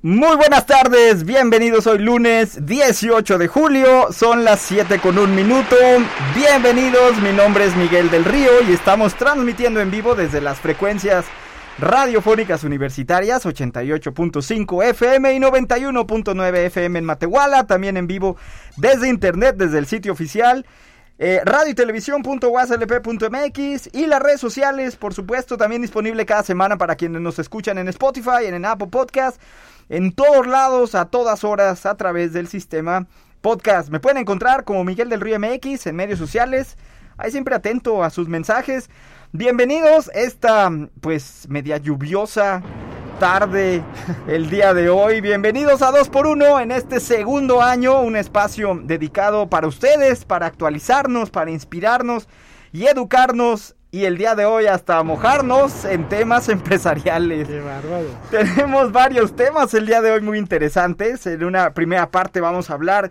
Muy buenas tardes, bienvenidos hoy lunes 18 de julio, son las 7 con un minuto. Bienvenidos, mi nombre es Miguel del Río y estamos transmitiendo en vivo desde las frecuencias radiofónicas universitarias 88.5 FM y 91.9 FM en Matehuala, también en vivo desde internet, desde el sitio oficial. Eh, radio y televisión.waslp.mx y las redes sociales, por supuesto, también disponible cada semana para quienes nos escuchan en Spotify, en Apple Podcast, en todos lados, a todas horas, a través del sistema podcast. Me pueden encontrar como Miguel del Río MX en medios sociales. Ahí siempre atento a sus mensajes. Bienvenidos esta pues media lluviosa tarde el día de hoy. Bienvenidos a 2x1 en este segundo año, un espacio dedicado para ustedes, para actualizarnos, para inspirarnos y educarnos. Y el día de hoy hasta mojarnos en temas empresariales. Qué bárbaro. Tenemos varios temas el día de hoy muy interesantes. En una primera parte vamos a hablar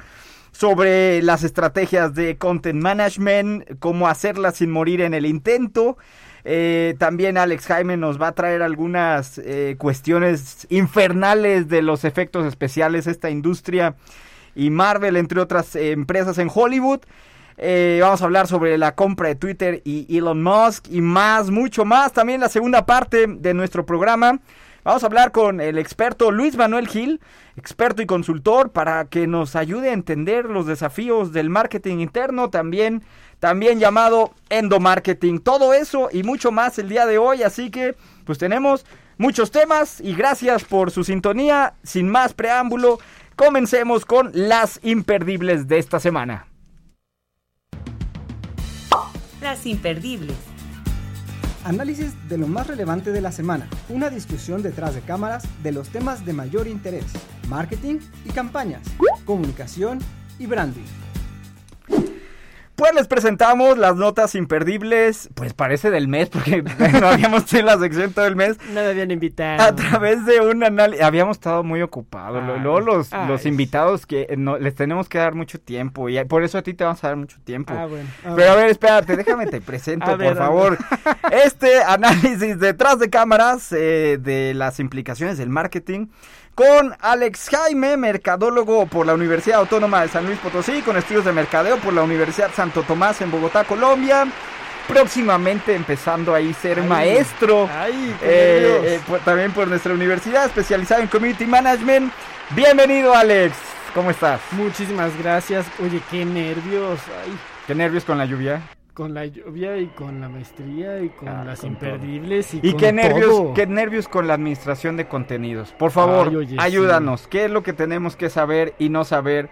sobre las estrategias de content management, cómo hacerlas sin morir en el intento. Eh, también Alex Jaime nos va a traer algunas eh, cuestiones infernales de los efectos especiales esta industria y Marvel, entre otras eh, empresas en Hollywood. Eh, vamos a hablar sobre la compra de Twitter y Elon Musk y más, mucho más. También la segunda parte de nuestro programa. Vamos a hablar con el experto Luis Manuel Gil, experto y consultor, para que nos ayude a entender los desafíos del marketing interno, también, también llamado endomarketing. Todo eso y mucho más el día de hoy, así que pues tenemos muchos temas y gracias por su sintonía. Sin más preámbulo, comencemos con las imperdibles de esta semana. Imperdibles. Análisis de lo más relevante de la semana. Una discusión detrás de cámaras de los temas de mayor interés. Marketing y campañas. Comunicación y branding. Pues les presentamos las notas imperdibles, pues parece del mes, porque no habíamos tenido la sección todo el mes. No me habían invitado. A través de un análisis, habíamos estado muy ocupados. Ay, Luego los, ay. los invitados que no, les tenemos que dar mucho tiempo y por eso a ti te vamos a dar mucho tiempo. Ah, bueno. Ah, Pero a ver, espérate, déjame te presento, A por favor. Este análisis detrás de cámaras eh, de las implicaciones del marketing con Alex Jaime, mercadólogo por la Universidad Autónoma de San Luis Potosí, con estudios de mercadeo por la Universidad Santo Tomás en Bogotá, Colombia. Próximamente empezando ahí ser Ay. maestro. Ay, Eh, eh, por- también por nuestra universidad, especializado en Community Management. Bienvenido, Alex. ¿Cómo estás? Muchísimas gracias. Oye, qué nervios. Ay, ¿Qué nervios con la lluvia? Con la lluvia y con la maestría y con Ah, las con todo. imperdibles y, ¿Y con qué nervios, todo. qué nervios con la administración de contenidos? Por favor, Ay, oye, ayúdanos. ¿Qué es lo que tenemos que saber y no saber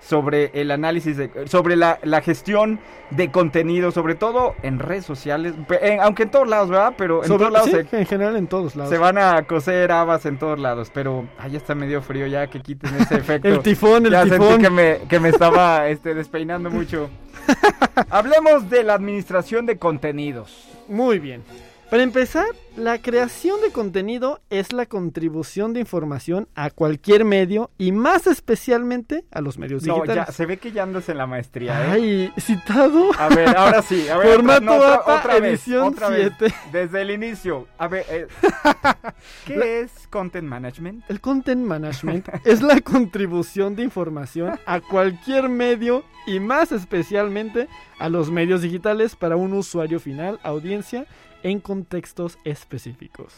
sobre el análisis, de, sobre la, la gestión de contenido, sobre todo en redes sociales? En- aunque en todos lados, ¿verdad? Pero en Sobre- todos lados sí, se, en general en todos lados. se van a coser habas en todos lados. Pero ahí está medio frío ya que quiten ese efecto. El tifón, el ya tifón. sentí que me, que me estaba este, despeinando mucho. Hablemos de la administración de contenidos. Muy bien. Para empezar, la creación de contenido es la contribución de información a cualquier medio y más especialmente a los medios No, digitales. ya, se ve que ya andas en la maestría, ¿eh? Ay, citado. A ver, ahora sí. A ver, Formato otra, APA, otra vez, edición otra vez, 7. Desde el inicio. A ver, eh, ¿qué es content management? El content management es la contribución de información a cualquier medio y más especialmente a los medios digitales para un usuario final, audiencia, en contextos específicos.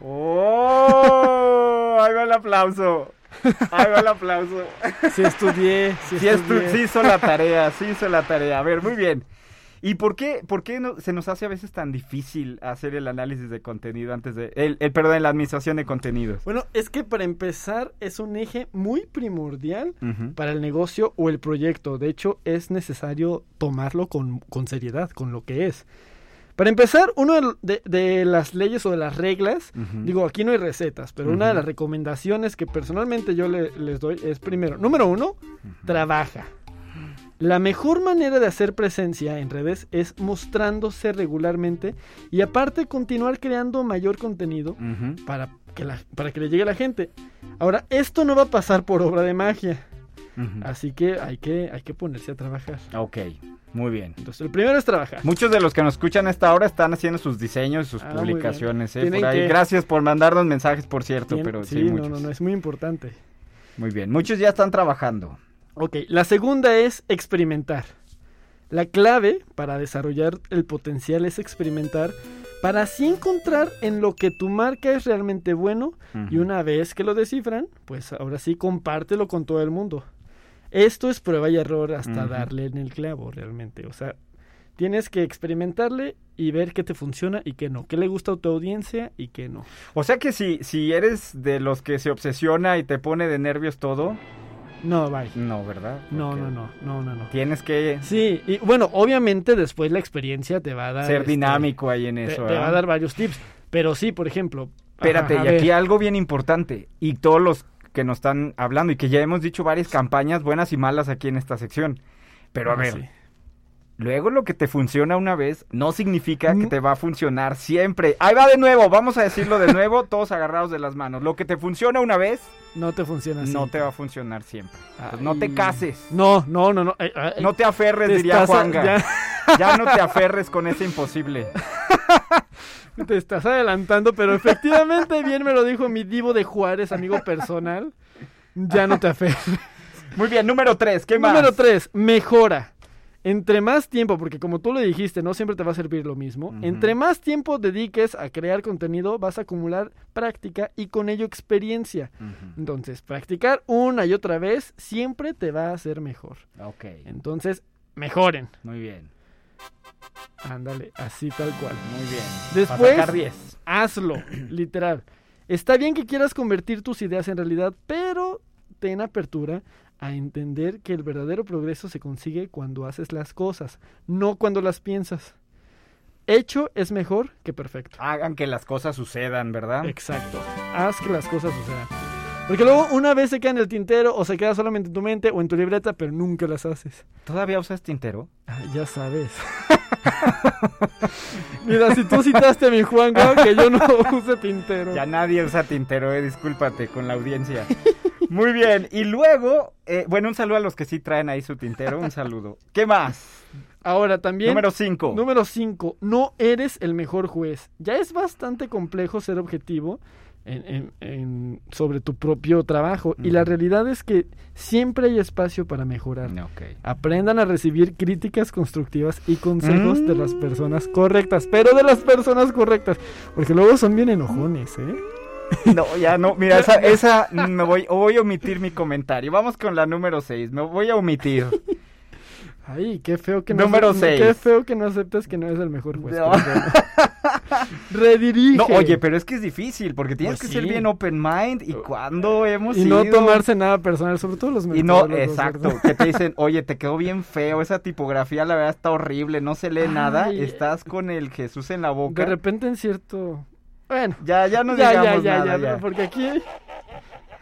¡Oh! Ahí va el aplauso. Ahí va el aplauso. Si estudié, si Sí, estu- estudié. sí hizo la tarea, sí hizo la tarea. A ver, muy bien. ¿Y por qué, por qué no- se nos hace a veces tan difícil hacer el análisis de contenido antes de... El, el perdón, la administración de contenidos? Bueno, es que para empezar es un eje muy primordial para el negocio o el proyecto. De hecho, es necesario tomarlo con, con seriedad, con lo que es. Para empezar, una de, las leyes o de las reglas, digo, aquí no hay recetas, pero una de las recomendaciones que personalmente yo le- les doy es primero, número uno, trabaja. La mejor manera de hacer presencia en redes es mostrándose regularmente y aparte continuar creando mayor contenido para que, la- para que le llegue a la gente. Ahora, esto no va a pasar por obra de magia, así que hay que, hay que ponerse a trabajar. Ok, muy bien. Entonces, el primero es trabajar. Muchos de los que nos escuchan a esta hora están haciendo sus diseños, sus Ah, publicaciones. ¿eh? Por ahí. que- Gracias por mandarnos mensajes, por cierto, Bien, pero sí, sí, no, muchos. no, no, es muy importante. Muy bien, muchos ya están trabajando. Ok, la segunda es experimentar. La clave para desarrollar el potencial es experimentar para así encontrar en lo que tu marca es realmente bueno y una vez que lo descifran, pues ahora sí compártelo con todo el mundo. Esto es prueba y error hasta darle en el clavo realmente. O sea, tienes que experimentarle y ver qué te funciona y qué no. Qué le gusta a tu audiencia y qué no. O sea que si, si eres de los que se obsesiona y te pone de nervios todo, No, bye. no, ¿verdad? No, no, no, no, no, no. Tienes que Sí, y bueno, obviamente después la experiencia te va a dar... ser este, dinámico ahí en eso. te va a dar varios tips. Pero sí, por ejemplo... Espérate, ajá, y aquí ver. algo bien importante, y todos los que nos están hablando, y que ya hemos dicho varias campañas buenas y malas aquí en esta sección. Pero a Ah, ver, sí. luego lo que te funciona una vez no significa que Mm. te va a funcionar siempre. Ahí va de nuevo, vamos a decirlo de nuevo, todos agarrados de las manos. Lo que te funciona una vez No te funciona así. no te va a funcionar siempre. Entonces, no te cases. No, no, no, no. ay, ay, No te aferres, te diría a- Juanga. ya- Ya no te aferres con ese imposible. Te estás adelantando, pero efectivamente bien me lo dijo mi divo de Juárez, amigo personal. Ya no te aferres. Muy bien, número tres, ¿qué más? Número 3, mejora. Entre más tiempo, porque como tú lo dijiste, no siempre te va a servir lo mismo. Entre más tiempo dediques a crear contenido, vas a acumular práctica y con ello experiencia. Entonces, practicar una y otra vez siempre te va a hacer mejor. Ok, Entonces, mejoren. muy bien, Ándale, así tal cual. muy bien. Después- Para sacar 10. Hazlo, literal. Está bien que quieras convertir tus ideas en realidad, pero ten apertura a entender que el verdadero progreso se consigue cuando haces las cosas, no cuando las piensas. Hecho es mejor que perfecto. Hagan que las cosas sucedan, ¿verdad? Exacto. Haz que las cosas sucedan. Porque luego una vez se queda en el tintero o se queda solamente en tu mente o en tu libreta, pero nunca las haces. ¿Todavía usas tintero? Ah, ya sabes. Mira, si tú citaste a mi Juanga, que yo no use tintero. Ya nadie usa tintero, eh, discúlpate con la audiencia. Muy bien, y luego, eh, bueno, un saludo a los que sí traen ahí su tintero, un saludo. ¿Qué más? Ahora también. Número 5. Número 5. No eres el mejor juez. Ya es bastante complejo ser objetivo en- en- en- sobre tu propio trabajo. Y la realidad es que siempre hay espacio para mejorar. Aprendan a recibir críticas constructivas y consejos de las Mm. personas correctas. Pero de las personas correctas. Porque luego son bien enojones, ¿eh? No, ya no, mira, esa, esa me voy, voy a omitir mi comentario. Vamos con la número 6, me voy a omitir. Ay, qué feo que no Número seis. Qué feo que no aceptes que no es el mejor juez. No. Redirige. No, oye, pero es que es difícil, porque tienes Pues que ser sí. bien open mind, y cuando hemos y no ido? tomarse nada personal, sobre todo los Y no, exacto, ¿verdad? que te dicen, oye, te quedó bien feo, esa tipografía la verdad está horrible, no se lee nada, Ay. estás con el Jesús en la boca. De repente en cierto... Bueno, Ya, ya no ya, ya, digamos ya, nada, ya, ya. porque aquí...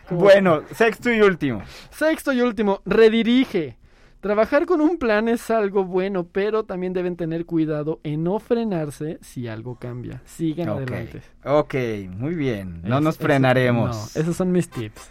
como- Bueno, sexto y último. Sexto y último, redirige. Trabajar con un plan es algo bueno, pero también deben tener cuidado en no frenarse si algo cambia. Sigan Ok, adelante. ok, muy bien, no Es- nos eso- frenaremos. no, esos son mis tips.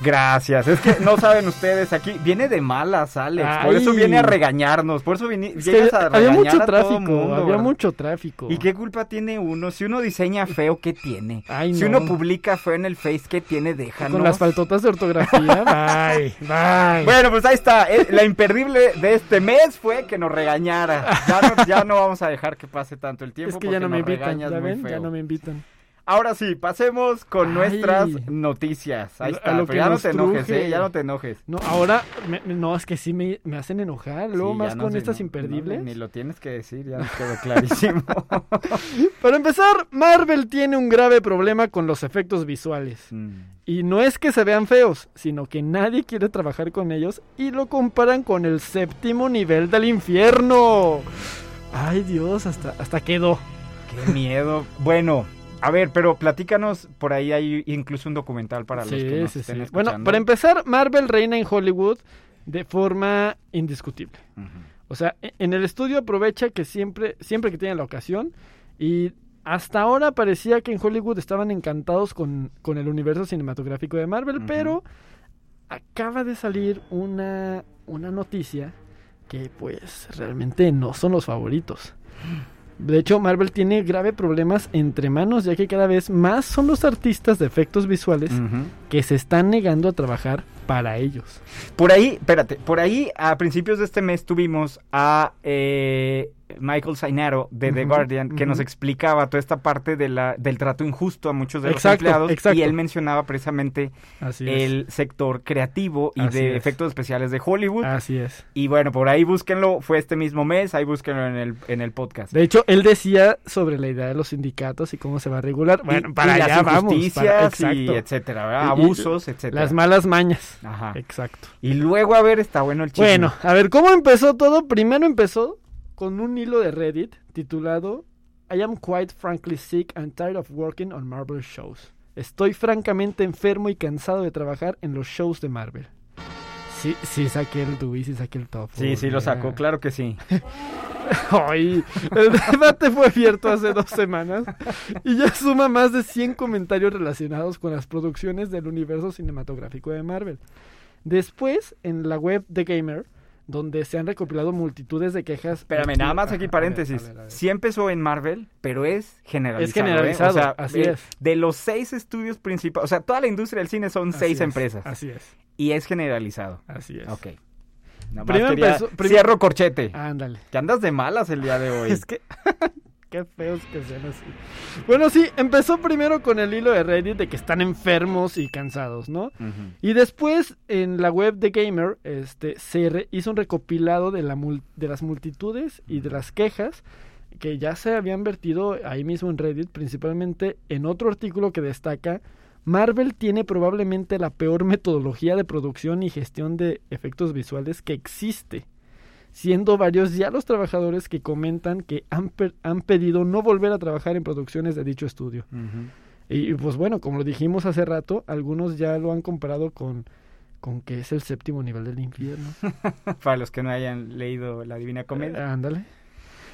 Gracias, es que no saben ustedes aquí, viene de malas, Alex, por eso viene a regañarnos, por eso Es que llegas a había regañar mucho a todo tráfico, mundo, había ¿verdad? mucho tráfico. ¿Y qué culpa tiene uno? Si uno diseña feo, ¿qué tiene? Ay, si no. uno publica feo en el Face, ¿qué tiene? Déjanos. Con las faltotas de ortografía. bye, bye. Bueno, pues ahí está. Eh, La imperdible de este mes fue que nos regañara. Ya no, ya no vamos a dejar que pase tanto el tiempo. es que ya no me invitan, ¿ya ven? Ya no me invitan. Ahora sí, pasemos con Ay. nuestras noticias. Ahí está. lo pero ya no te enojes. ¿eh? Ya no te enojes. No, ahora, me- no, es que sí me, me hacen enojar, luego Sí, más no con sé, estas no, imperdibles. no, ni lo tienes que decir, ya nos quedó clarísimo. Para empezar, Marvel tiene un grave problema con los efectos visuales. Mm. Y no es que se vean feos, sino que nadie quiere trabajar con ellos y lo comparan con el séptimo nivel del infierno. Ay Dios, hasta, hasta quedó. Qué miedo. Bueno, a ver, pero platícanos, por ahí hay incluso un documental para los que nos sí, estén sí. escuchando. Bueno, para empezar, Marvel reina en Hollywood de forma indiscutible. O sea, e- en el estudio aprovecha que siempre, siempre que tiene la ocasión y hasta ahora parecía que en Hollywood estaban encantados con, con el universo cinematográfico de Marvel, pero acaba de salir una, una noticia que pues realmente no son los favoritos. De hecho, Marvel tiene grave problemas entre manos, ya que cada vez más son los artistas de efectos visuales que se están negando a trabajar para ellos. Por ahí, espérate, por ahí a principios de este mes tuvimos a eh, Michael Zainaro de The Guardian que nos explicaba toda esta parte de la, del trato injusto a muchos de los empleados exacto. y él mencionaba precisamente Así el sector creativo y Así de es. efectos especiales de Hollywood. Así es. Y bueno, por ahí búsquenlo, fue este mismo mes, ahí búsquenlo en el, en el podcast. De hecho, él decía sobre la idea de los sindicatos y cómo se va a regular. Y- Bueno, y para las allá vamos. para- y etcétera, abusos, etcétera. Las malas mañas. Ajá. Exacto. Y luego, a ver, está bueno el chisme. Bueno, a ver, ¿cómo empezó todo? Primero empezó con un hilo de Reddit titulado I am quite frankly sick and tired of working on Marvel shows. Estoy francamente enfermo y cansado de trabajar en los shows de Marvel. Sí, sí saqué el Dewey, sí saqué el top. Sí, sí lo sacó, claro que sí. Ay, el debate fue abierto hace dos semanas y ya suma más de 100 comentarios relacionados con las producciones del universo cinematográfico de Marvel. Después, en la web de Gamer, donde se han recopilado multitudes de quejas. Espérame, nada más aquí a ver, paréntesis. a ver, a ver. Sí empezó en Marvel, pero es generalizado. Es generalizado, ¿eh? O sea, así es. de los seis estudios principales, o sea, toda la industria del cine son Así seis es, empresas. Así es, Y es generalizado. así es. Ok. Primero empezó- Cierro corchete. Ándale. Que andas de malas el día de hoy. Es que. Qué feos que sean así. Bueno, sí, empezó primero con el hilo de Reddit de que están enfermos y cansados, ¿no? Y después en la web de Gamer este, se re- hizo un recopilado de, la de las multitudes y de las quejas que ya se habían vertido ahí mismo en Reddit, principalmente en otro artículo que destaca Marvel tiene probablemente la peor metodología de producción y gestión de efectos visuales que existe, siendo varios ya los trabajadores que comentan que han, per- han pedido no volver a trabajar en producciones de dicho estudio. Y pues bueno, como lo dijimos hace rato, algunos ya lo han comparado con, con que es el séptimo nivel del infierno. Para los que no hayan leído La Divina Comedia. Eh, ándale.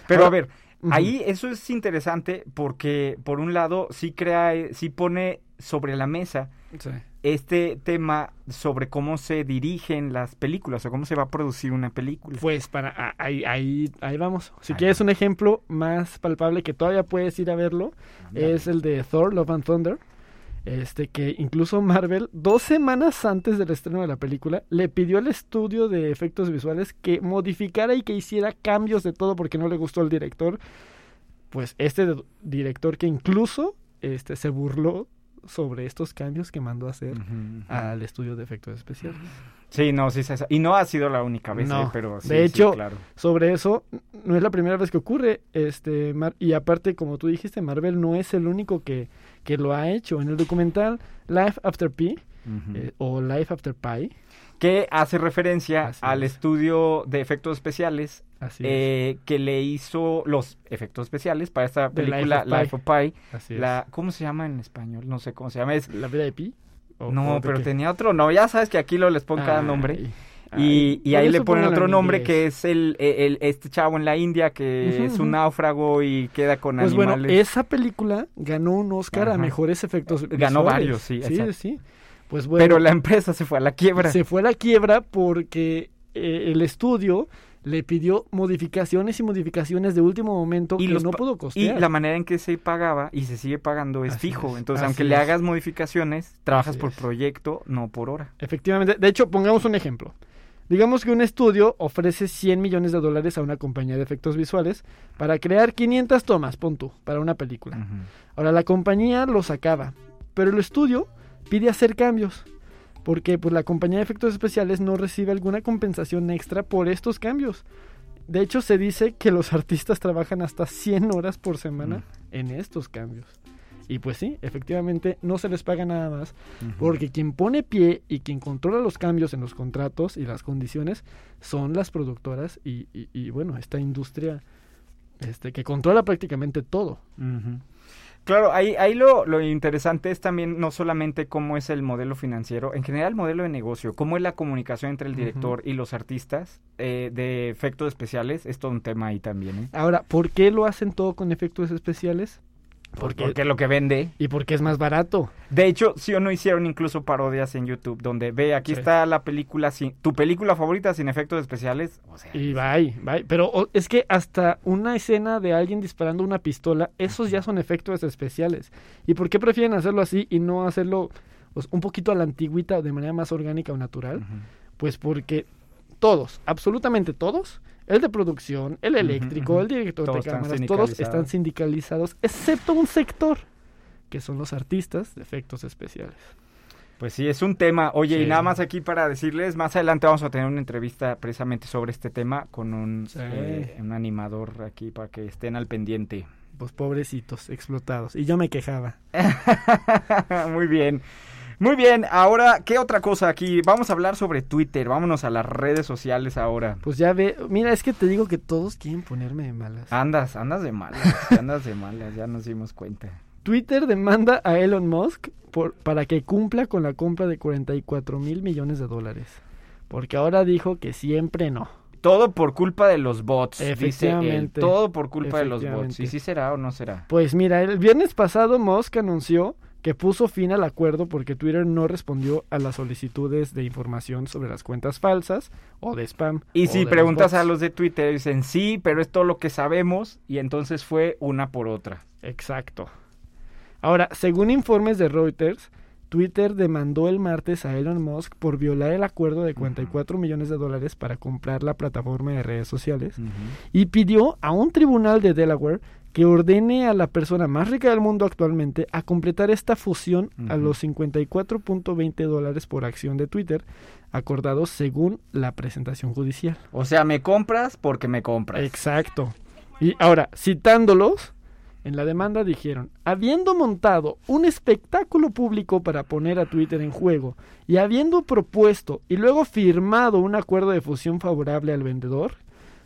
Pero a ahora- ahí eso es interesante porque, por un lado, sí crea, sí pone sobre la mesa Sí. este tema sobre cómo se dirigen las películas o cómo se va a producir una película. Pues para ahí, ahí, ahí vamos. Si Ahí quieres un ejemplo más palpable que todavía puedes ir a verlo, es el de Thor, Love and Thunder. Este que incluso Marvel, dos semanas antes del estreno de la película, le pidió al estudio de efectos visuales que modificara y que hiciera cambios de todo porque no le gustó al director. Pues este director que incluso este, se burló sobre estos cambios que mandó a hacer al estudio de efectos especiales. Sí, no, sí, sí, sí. Y no ha sido la única vez, No. eh, pero sí, De sí, hecho, claro. sobre eso no es la primera vez que ocurre este Mar- y aparte como tú dijiste Marvel no es el único que, que lo ha hecho en el documental Life After Pi eh, o Life After Pi que hace referencia Así al es. estudio de efectos especiales así eh, que le hizo los efectos especiales para esta película. Life of Pi. ¿Cómo se llama en español? No sé cómo se llama. Es, la vida de Pi ¿O- no, pero qué? tenía otro. No, ya sabes que aquí lo les ponen cada nombre. Ay, Y, y ahí le ponen otro nombre inglés. que es el, el- este chavo en la India que es un náufrago y queda con pues bueno animales. esa película ganó un Oscar a mejores efectos Ganó visuales. varios, sí, sí exacto. sí pues bueno Pero la empresa se fue a la quiebra. se fue a la quiebra porque eh, el estudio le pidió modificaciones y modificaciones de último momento Y que los no pudo Y costear. la manera en que se pagaba y se sigue pagando es Así fijo. es, Entonces, aunque le hagas modificaciones, trabajas Así por es. proyecto, no por hora. Efectivamente. De hecho, pongamos un ejemplo. Digamos que un estudio ofrece 100 millones de dólares a una compañía de efectos visuales para crear 500 tomas, pon tú, para una película. Ahora, la compañía los acaba, pero el estudio pide hacer cambios. Porque pues, la compañía de efectos especiales no recibe alguna compensación extra por estos cambios. De hecho, se dice que los artistas trabajan hasta 100 horas por semana en estos cambios. Y pues sí, efectivamente no se les paga nada más porque quien pone pie y quien controla los cambios en los contratos y las condiciones son las productoras y, y- y, bueno, esta industria este, que controla prácticamente todo. Claro, ahí, ahí lo, lo interesante es también no solamente cómo es el modelo financiero, en general el modelo de negocio, cómo es la comunicación entre el director y los artistas eh, de efectos especiales, es todo un tema ahí también. ¿eh? Ahora, ¿por qué lo hacen todo con efectos especiales? Porque, Porque lo que vende. y porque es más barato. De hecho, sí o no hicieron incluso parodias en YouTube, donde ve, aquí Sí. está la película, sin, tu película favorita sin efectos especiales. O sea, Y bye, bye. Pero o- es que hasta una escena de alguien disparando una pistola, esos ya son efectos especiales. ¿Y por qué prefieren hacerlo así y no hacerlo pues, un poquito a la antigüita de manera más orgánica o natural? Pues porque todos, absolutamente todos, el de producción, el eléctrico, el director Todos de están cámaras, todos están sindicalizados. excepto un sector, que son los artistas de efectos especiales. Pues sí, es un tema. Oye, y nada más aquí para decirles, más adelante vamos a tener una entrevista precisamente sobre este tema con un, Sí. eh, un animador aquí para que estén al pendiente. Pues pobrecitos, explotados. Y yo me quejaba. Muy bien. Muy bien, ahora, ¿qué otra cosa aquí? Vamos a hablar sobre Twitter, vámonos a las redes sociales ahora. Pues ya ve, mira, es que te digo que todos quieren ponerme de malas. Andas, andas de malas, andas de malas, ya nos dimos cuenta. Twitter demanda a Elon Musk por, para que cumpla con la compra de 44 mil millones de dólares. Porque ahora dijo que siempre no. Todo por culpa de los bots, dice él. Efectivamente. Todo por culpa de los bots. ¿Y si será o no será? Pues mira, el viernes pasado Musk anunció que puso fin al acuerdo porque Twitter no respondió a las solicitudes de información sobre las cuentas falsas o de spam. Y si los preguntas a los de Twitter, dicen sí, pero es todo lo que sabemos, y entonces fue una por otra. Exacto. Ahora, según informes de Reuters, Twitter demandó el martes a Elon Musk por violar el acuerdo de 44 millones de dólares para comprar la plataforma de redes sociales y pidió a un tribunal de Delaware que ordene a la persona más rica del mundo actualmente a completar esta fusión a los 54.20 dólares por acción de Twitter, acordados según la presentación judicial. O sea, me compras porque me compras. Exacto. Y ahora, citándolos, en la demanda dijeron, habiendo montado un espectáculo público para poner a Twitter en juego y habiendo propuesto y luego firmado un acuerdo de fusión favorable al vendedor,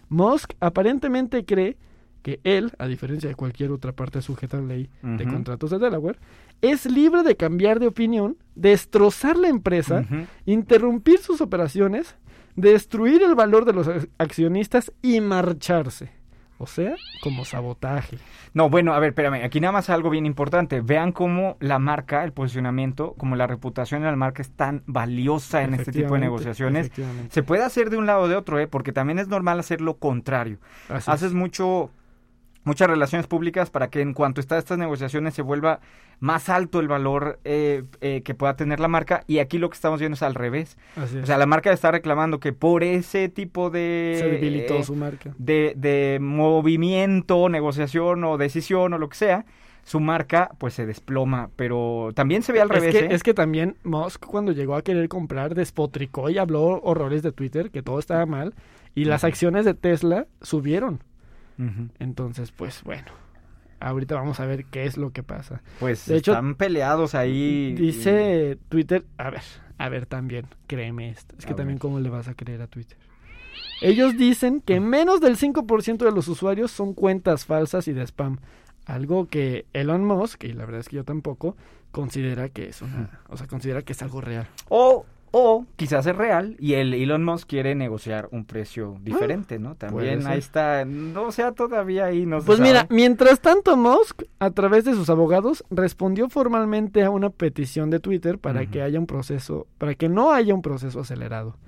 Musk aparentemente cree que él, a diferencia de cualquier otra parte sujeta a la ley de contratos de Delaware, es libre de cambiar de opinión, destrozar la empresa, interrumpir sus operaciones, destruir el valor de los ac- accionistas y marcharse. O sea, como sabotaje. No, bueno, a ver, espérame, aquí nada más algo bien importante. Vean cómo la marca, el posicionamiento, como la reputación de la marca es tan valiosa en este tipo de negociaciones. Se puede hacer de un lado o de otro, ¿eh? porque también es normal hacer lo contrario. Así Haces es. mucho muchas relaciones públicas para que en cuanto está estas negociaciones se vuelva más alto el valor eh, eh, que pueda tener la marca y aquí lo que estamos viendo es al revés. Así es. O sea, la marca está reclamando que por ese tipo de Se debilitó eh, su marca. de, de movimiento, negociación o decisión o lo que sea, su marca pues se desploma, pero también se ve al Es revés. que, ¿eh? es que también Musk cuando llegó a querer comprar despotricó y habló horrores de Twitter, que todo estaba mal, y las acciones de Tesla subieron. Entonces, pues bueno, ahorita vamos a ver qué es lo que pasa. Pues De hecho, están peleados ahí. Dice Twitter, a ver, a ver también, créeme esto. Es que A también ver. cómo le vas a creer a Twitter. Ellos dicen que menos del 5% de los usuarios son cuentas falsas y de spam. Algo que Elon Musk, y la verdad es que yo tampoco, considera que es una, o sea, considera que es algo real. O, o quizás es real y el Elon Musk quiere negociar un precio diferente, ¿no? También ahí está, no sea, todavía ahí no se Pues mira, sabe. mientras tanto Musk, a través de sus abogados, respondió formalmente a una petición de Twitter para que haya un proceso, para que no haya un proceso acelerado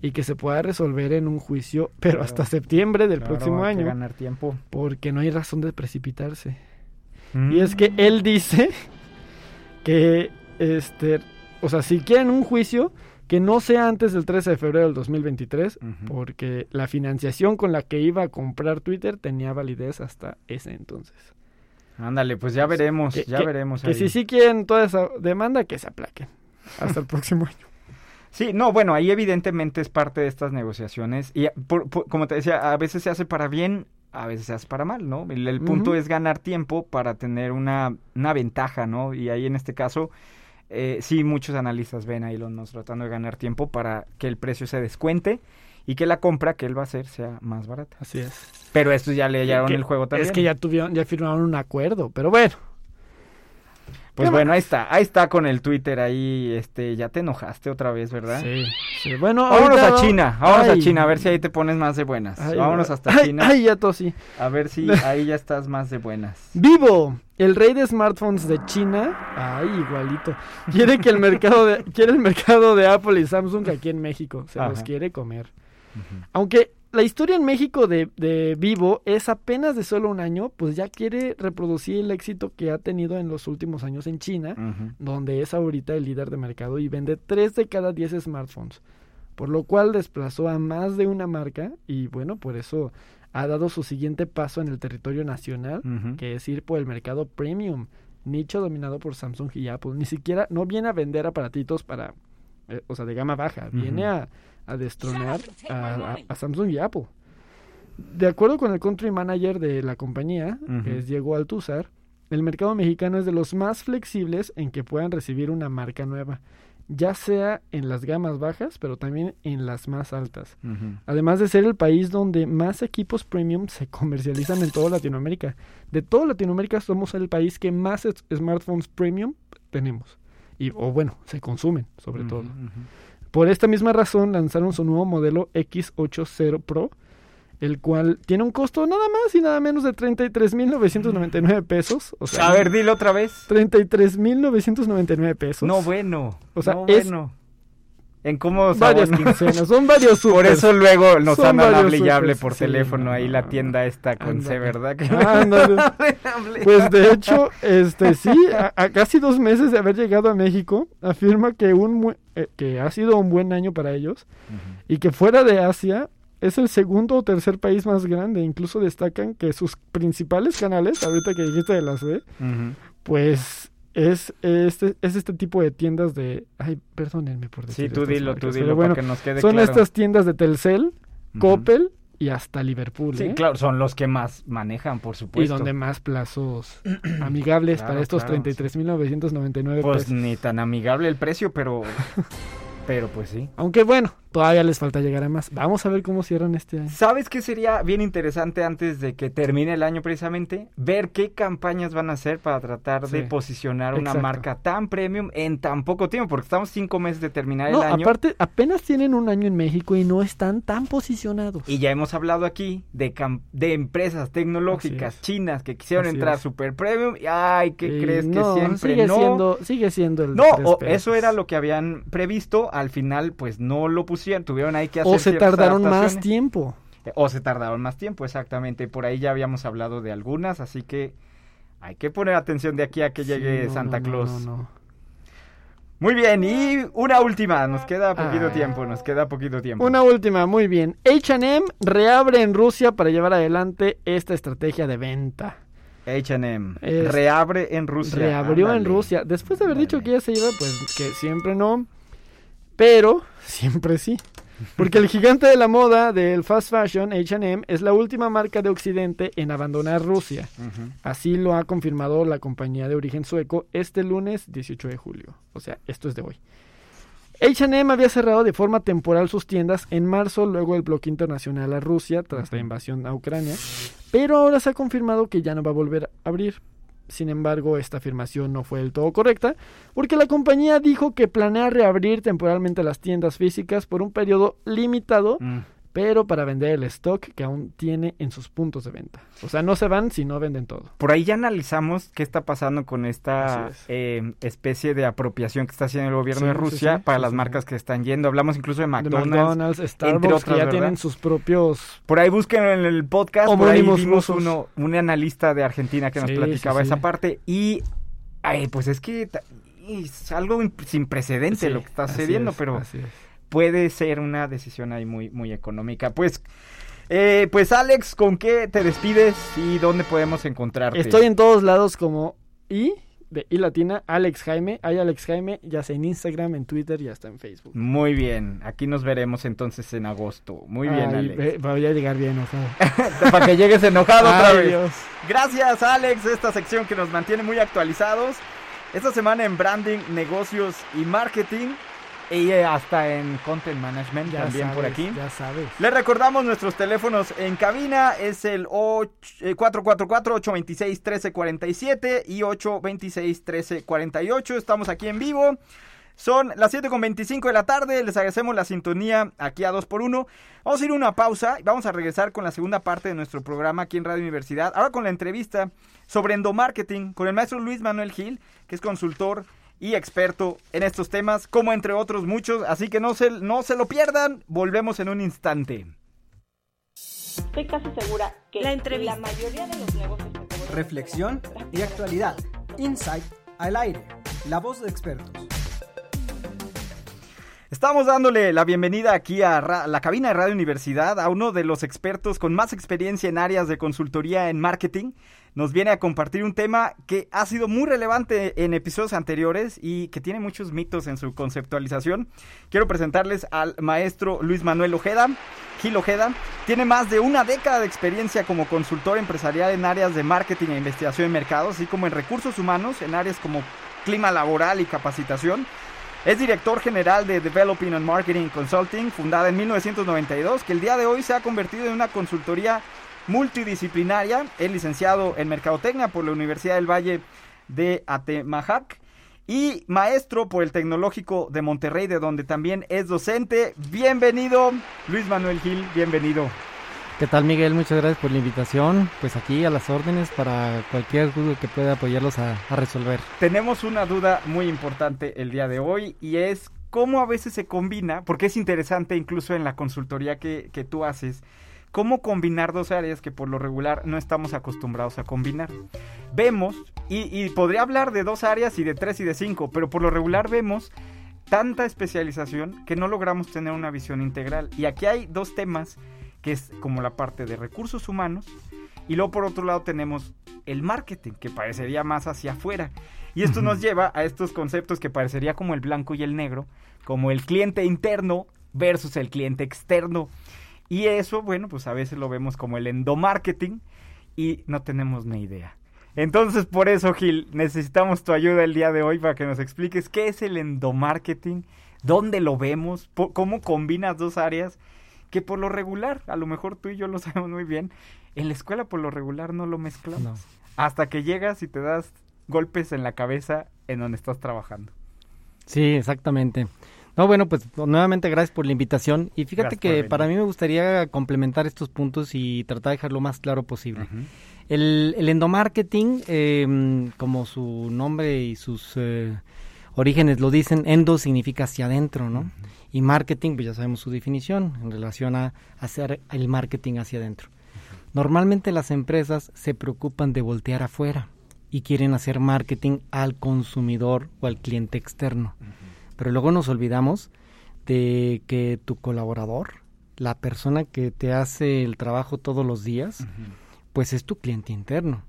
y que se pueda resolver en un juicio, pero Claro. hasta septiembre del Claro, próximo año, ganar tiempo. porque no hay razón de precipitarse. Mm. Y es que él dice que, este, o sea, si quieren un juicio, que no sea antes del 13 de febrero del 2023, Ujú. porque la financiación con la que iba a comprar Twitter tenía validez hasta ese entonces. Ándale, pues ya veremos, Que- ya que- veremos. Que ahí. si sí quieren toda esa demanda, que se aplaquen hasta el próximo año. Sí, no, bueno, ahí evidentemente es parte de estas negociaciones y por- por- como te decía, a veces se hace para bien, a veces se hace para mal, ¿no? El, el punto es ganar tiempo para tener una, una ventaja, ¿no? Y ahí en este caso, eh, sí, muchos analistas ven a Elon Musk tratando de ganar tiempo para que el precio se descuente y que la compra que él va a hacer sea más barata. Así es. Pero esto ya le hallaron Que- el juego también. Es que ya tuvieron, ya firmaron un acuerdo, pero bueno. Pues ¿Qué bueno, ahí está, ahí está con el Twitter ahí, este, ya te enojaste otra vez, ¿verdad? Sí, sí. Bueno, Vámonos ahorita a China, vámonos Ay. a China, a ver si ahí te pones más de buenas. Ay, vámonos hasta ay, China, Ay, ya tosí. a ver si ahí ya estás más de buenas. Vivo, el rey de smartphones de China, ay, igualito, quiere que el mercado de, quiere el mercado de Apple y Samsung aquí en México, se los Ajá. quiere comer. Aunque la historia en México de, de Vivo es apenas de solo un año, pues ya quiere reproducir el éxito que ha tenido en los últimos años en China, donde es ahorita el líder de mercado y vende 3 de cada 10 smartphones, por lo cual desplazó a más de una marca y bueno, por eso ha dado su siguiente paso en el territorio nacional, que es ir por el mercado premium, nicho dominado por Samsung y Apple. Ni siquiera, no viene a vender aparatitos para, eh, o sea, de gama baja, viene a, a destronar a, a- a Samsung y Apple. De acuerdo con el country manager de la compañía, que es Diego Altúzar, el mercado mexicano es de los más flexibles en que puedan recibir una marca nueva, ya sea en las gamas bajas, pero también en las más altas. Además de ser el país donde más equipos premium se comercializan en toda Latinoamérica. De toda Latinoamérica somos el país que más es- smartphones premium tenemos. Y, o bueno, se consumen, sobre todo. Por esta misma razón lanzaron su nuevo modelo X80 Pro, el cual tiene un costo nada más y nada menos de 33.999 pesos. O sea, A ver, dilo otra vez. 33.999 pesos. No, bueno. O sea, no, es- bueno. En cómo varias quincenas, son varios Por supers. eso luego nos Son varios hable y hable por sí, teléfono no, ahí la tienda esta con C. ¿verdad? Que- hable. Pues de hecho, este sí, a, a casi dos meses de haber llegado a México, afirma que un eh, que ha sido un buen año para ellos y que fuera de Asia es el segundo o tercer país más grande. Incluso destacan que sus principales canales, ahorita que dijiste de las B, Ujú. pues es este, es este tipo de tiendas de... Ay, perdónenme por decir Sí, tú dilo, tú dilo pero bueno, para que nos quede son claro. estas tiendas de Telcel. Coppel y hasta Liverpool. Sí, ¿eh? claro, son los que más manejan, por Y supuesto. donde más plazos amigables Claro, para estos claro, 33.999 Pues pesos. ni tan amigable el precio, pero... pero pues sí. Aunque bueno, todavía les falta llegar a más. Vamos a ver cómo cierran este año. ¿Sabes qué sería bien interesante antes de que termine el año precisamente? Ver qué campañas van a hacer para tratar de posicionar una marca tan premium en tan poco tiempo, porque estamos cinco meses de terminar No, el año. aparte, apenas tienen un año en México y no están tan posicionados. Y ya hemos hablado aquí de, de empresas tecnológicas chinas que quisieron Así entrar es. super premium. Y, ay, ¿qué Y crees no, que siempre sigue no? Siendo, sigue siendo el No, o- eso era lo que habían previsto. Al final, pues no lo pusieron. Tuvieron ahí que hacer O se tardaron más tiempo. O se tardaron más tiempo, exactamente. Por ahí ya habíamos hablado de algunas, así que hay que poner atención de aquí a que llegue no, Santa no, Claus. no. Muy bien, y una última. Nos queda poquito Ah. tiempo, nos queda poquito tiempo. Una última, muy bien. HM reabre en Rusia para llevar adelante esta estrategia de venta. H&M reabre en Rusia. Reabrió en. Rusia. Después de haber dicho que ya se iba, pues que siempre no. Pero siempre sí. Porque el gigante de la moda del fast fashion, HM, es la última marca de Occidente en abandonar Rusia. Así lo ha confirmado la compañía de origen sueco este lunes 18 de julio. O sea, esto es de hoy. H&M había cerrado de forma temporal sus tiendas en marzo luego del bloque internacional a Rusia tras la invasión a Ucrania, pero ahora se ha confirmado que ya no va a volver a abrir. Sin embargo, esta afirmación no fue del todo correcta, porque la compañía dijo que planea reabrir temporalmente las tiendas físicas por un periodo limitado, Mm. Pero para vender el stock que aún tiene en sus puntos de venta. O sea, no se van si no venden todo. Por ahí ya analizamos qué está pasando con esta es. eh, especie de apropiación que está haciendo el gobierno Sí, de Rusia sí, para las marcas que están yendo. Hablamos incluso de De McDonald's. McDonald's, Starbucks, otras, que ya ¿verdad? tienen sus propios... Por ahí busquen en el podcast, por ahí vimos uno, un analista de Argentina que nos platicaba esa parte y ay, pues es que es algo sin precedente lo que está sucediendo, es, pero así es. Puede ser una decisión ahí muy, muy económica. Pues, eh, pues Alex, ¿con qué te despides y dónde podemos encontrarte? Estoy en todos lados como I de I latina, Alex Jaime. Hay Alex Jaime, ya sea en Instagram, en Twitter y hasta en Facebook. Muy bien, aquí nos veremos entonces en agosto. Muy bien, Alex. ve- voy a llegar bien, o sea. Para que llegues enojado otra vez. Dios. Gracias, Alex, esta sección que nos mantiene muy actualizados. Esta semana en branding, negocios y marketing. Y eh, hasta en content management Ya también por aquí. Ya sabes. Les recordamos nuestros teléfonos en cabina, es el och- eh, 444-826-1347 y 826-1348. Estamos aquí en vivo. Son las 7.25 de la tarde, les agradecemos la sintonía aquí a 2x1. Vamos a ir a una pausa y vamos a regresar con la segunda parte de nuestro programa aquí en Radio Universidad. Ahora con la entrevista sobre endomarketing con el maestro Luis Manuel Gil, que es consultor y experto en estos temas, como entre otros muchos. Así que no se, no se lo pierdan, volvemos en un instante. Estoy casi segura que La entrevista. la mayoría de los negocios Reflexión y actualidad. Insight al aire. La voz de expertos. Estamos dándole la bienvenida aquí a la cabina de Radio Universidad a uno de los expertos con más experiencia en áreas de consultoría en marketing. Nos viene a compartir un tema que ha sido muy relevante en episodios anteriores y que tiene muchos mitos en su conceptualización. Quiero presentarles al maestro Luis Manuel Ojeda. Gil Ojeda tiene más de una década de experiencia como consultor empresarial en áreas de marketing e investigación en mercados, así como en recursos humanos, en áreas como clima laboral y capacitación. Es director general de Developing and Marketing Consulting, fundada en 1992, que el día de hoy se ha convertido en una consultoría multidisciplinaria. Es licenciado en Mercadotecnia por la Universidad del Valle de Atemajac y maestro por el Tecnológico de Monterrey, de donde también es docente. Bienvenido, Luis Manuel Gil, bienvenido. ¿Qué tal Miguel? Muchas gracias por la invitación. Pues aquí a las órdenes para cualquier duda que pueda apoyarlos a, resolver. Tenemos una duda muy importante el día de hoy y es cómo a veces se combina, porque es interesante incluso en la consultoría que, tú haces, cómo combinar dos áreas que por lo regular no estamos acostumbrados a combinar. Vemos, y podría hablar de dos áreas y de tres y de cinco, pero por lo regular vemos tanta especialización que no logramos tener una visión integral. Y aquí hay dos temas, que es como la parte de recursos humanos, y luego por otro lado tenemos el marketing, que parecería más hacia afuera. Y esto nos lleva a estos conceptos que parecería como el blanco y el negro, como el cliente interno versus el cliente externo. Y eso, bueno, pues a veces lo vemos como el endomarketing y no tenemos ni idea. Entonces, por eso, Gil, necesitamos tu ayuda el día de hoy para que nos expliques qué es el endomarketing, dónde lo vemos, cómo combinas dos áreas que por lo regular, a lo mejor tú y yo lo sabemos muy bien, en la escuela por lo regular no lo mezclamos. No. Hasta que llegas y te das golpes en la cabeza en donde estás trabajando. Sí, exactamente. No, bueno, pues nuevamente gracias por la invitación. Y fíjate Gracias que para mí me gustaría complementar estos puntos y tratar de dejarlo más claro posible. El, el endomarketing, eh, como su nombre y sus eh, orígenes lo dicen, endo significa hacia adentro, ¿no? Y marketing, pues ya sabemos su definición en relación a hacer el marketing hacia adentro. Normalmente las empresas se preocupan de voltear afuera y quieren hacer marketing al consumidor o al cliente externo. Pero luego nos olvidamos de que tu colaborador, la persona que te hace el trabajo todos los días, pues es tu cliente interno.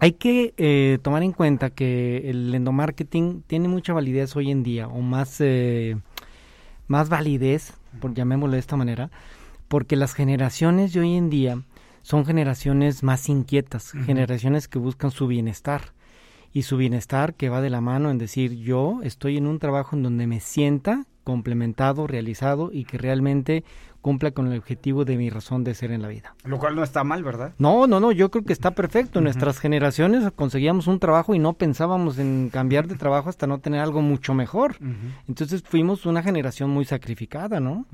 Hay que eh, tomar en cuenta que el endomarketing tiene mucha validez hoy en día, o más, eh, más validez, por llamémoslo de esta manera, porque las generaciones de hoy en día son generaciones más inquietas, generaciones que buscan su bienestar. Y su bienestar que va de la mano en decir, yo estoy en un trabajo en donde me sienta complementado, realizado y que realmente cumpla con el objetivo de mi razón de ser en la vida. Lo cual no está mal, ¿verdad? No, no, no, yo creo que está perfecto. En nuestras generaciones conseguíamos un trabajo y no pensábamos en cambiar de trabajo hasta no tener algo mucho mejor. Entonces fuimos una generación muy sacrificada, ¿no?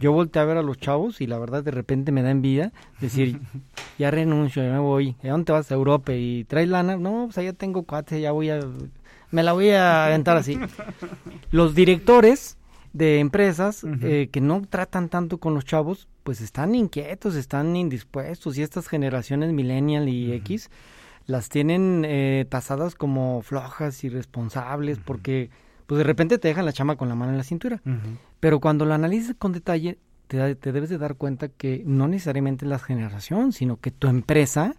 Yo volteé a ver a los chavos y la verdad de repente me da envidia decir, ya renuncio, ya me voy. ¿A dónde te vas? A Europa y traes lana. No, pues allá tengo cuates, ya voy a... Me la voy a aventar así. Los directores de empresas eh, que no tratan tanto con los chavos, pues están inquietos, están indispuestos y estas generaciones millennial y X las tienen eh, tasadas como flojas, irresponsables, porque pues de repente te dejan la chama con la mano en la cintura. Pero cuando lo analices con detalle, te, te debes de dar cuenta que no necesariamente es la generación, sino que tu empresa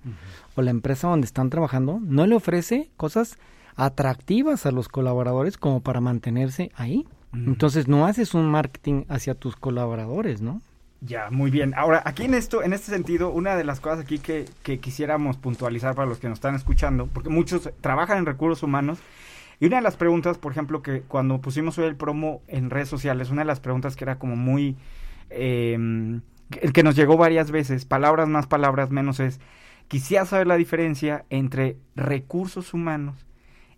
o la empresa donde están trabajando no le ofrece cosas atractivas a los colaboradores como para mantenerse ahí. Entonces no haces un marketing hacia tus colaboradores, ¿no? Ya, muy bien. Ahora, aquí en esto, en este sentido, una de las cosas aquí que, que quisiéramos puntualizar para los que nos están escuchando, porque muchos trabajan en recursos humanos, y una de las preguntas, por ejemplo, que cuando pusimos hoy el promo en redes sociales, una de las preguntas que era como muy... Eh, el que nos llegó varias veces, palabras más, palabras menos, es, quisiera saber la diferencia entre recursos humanos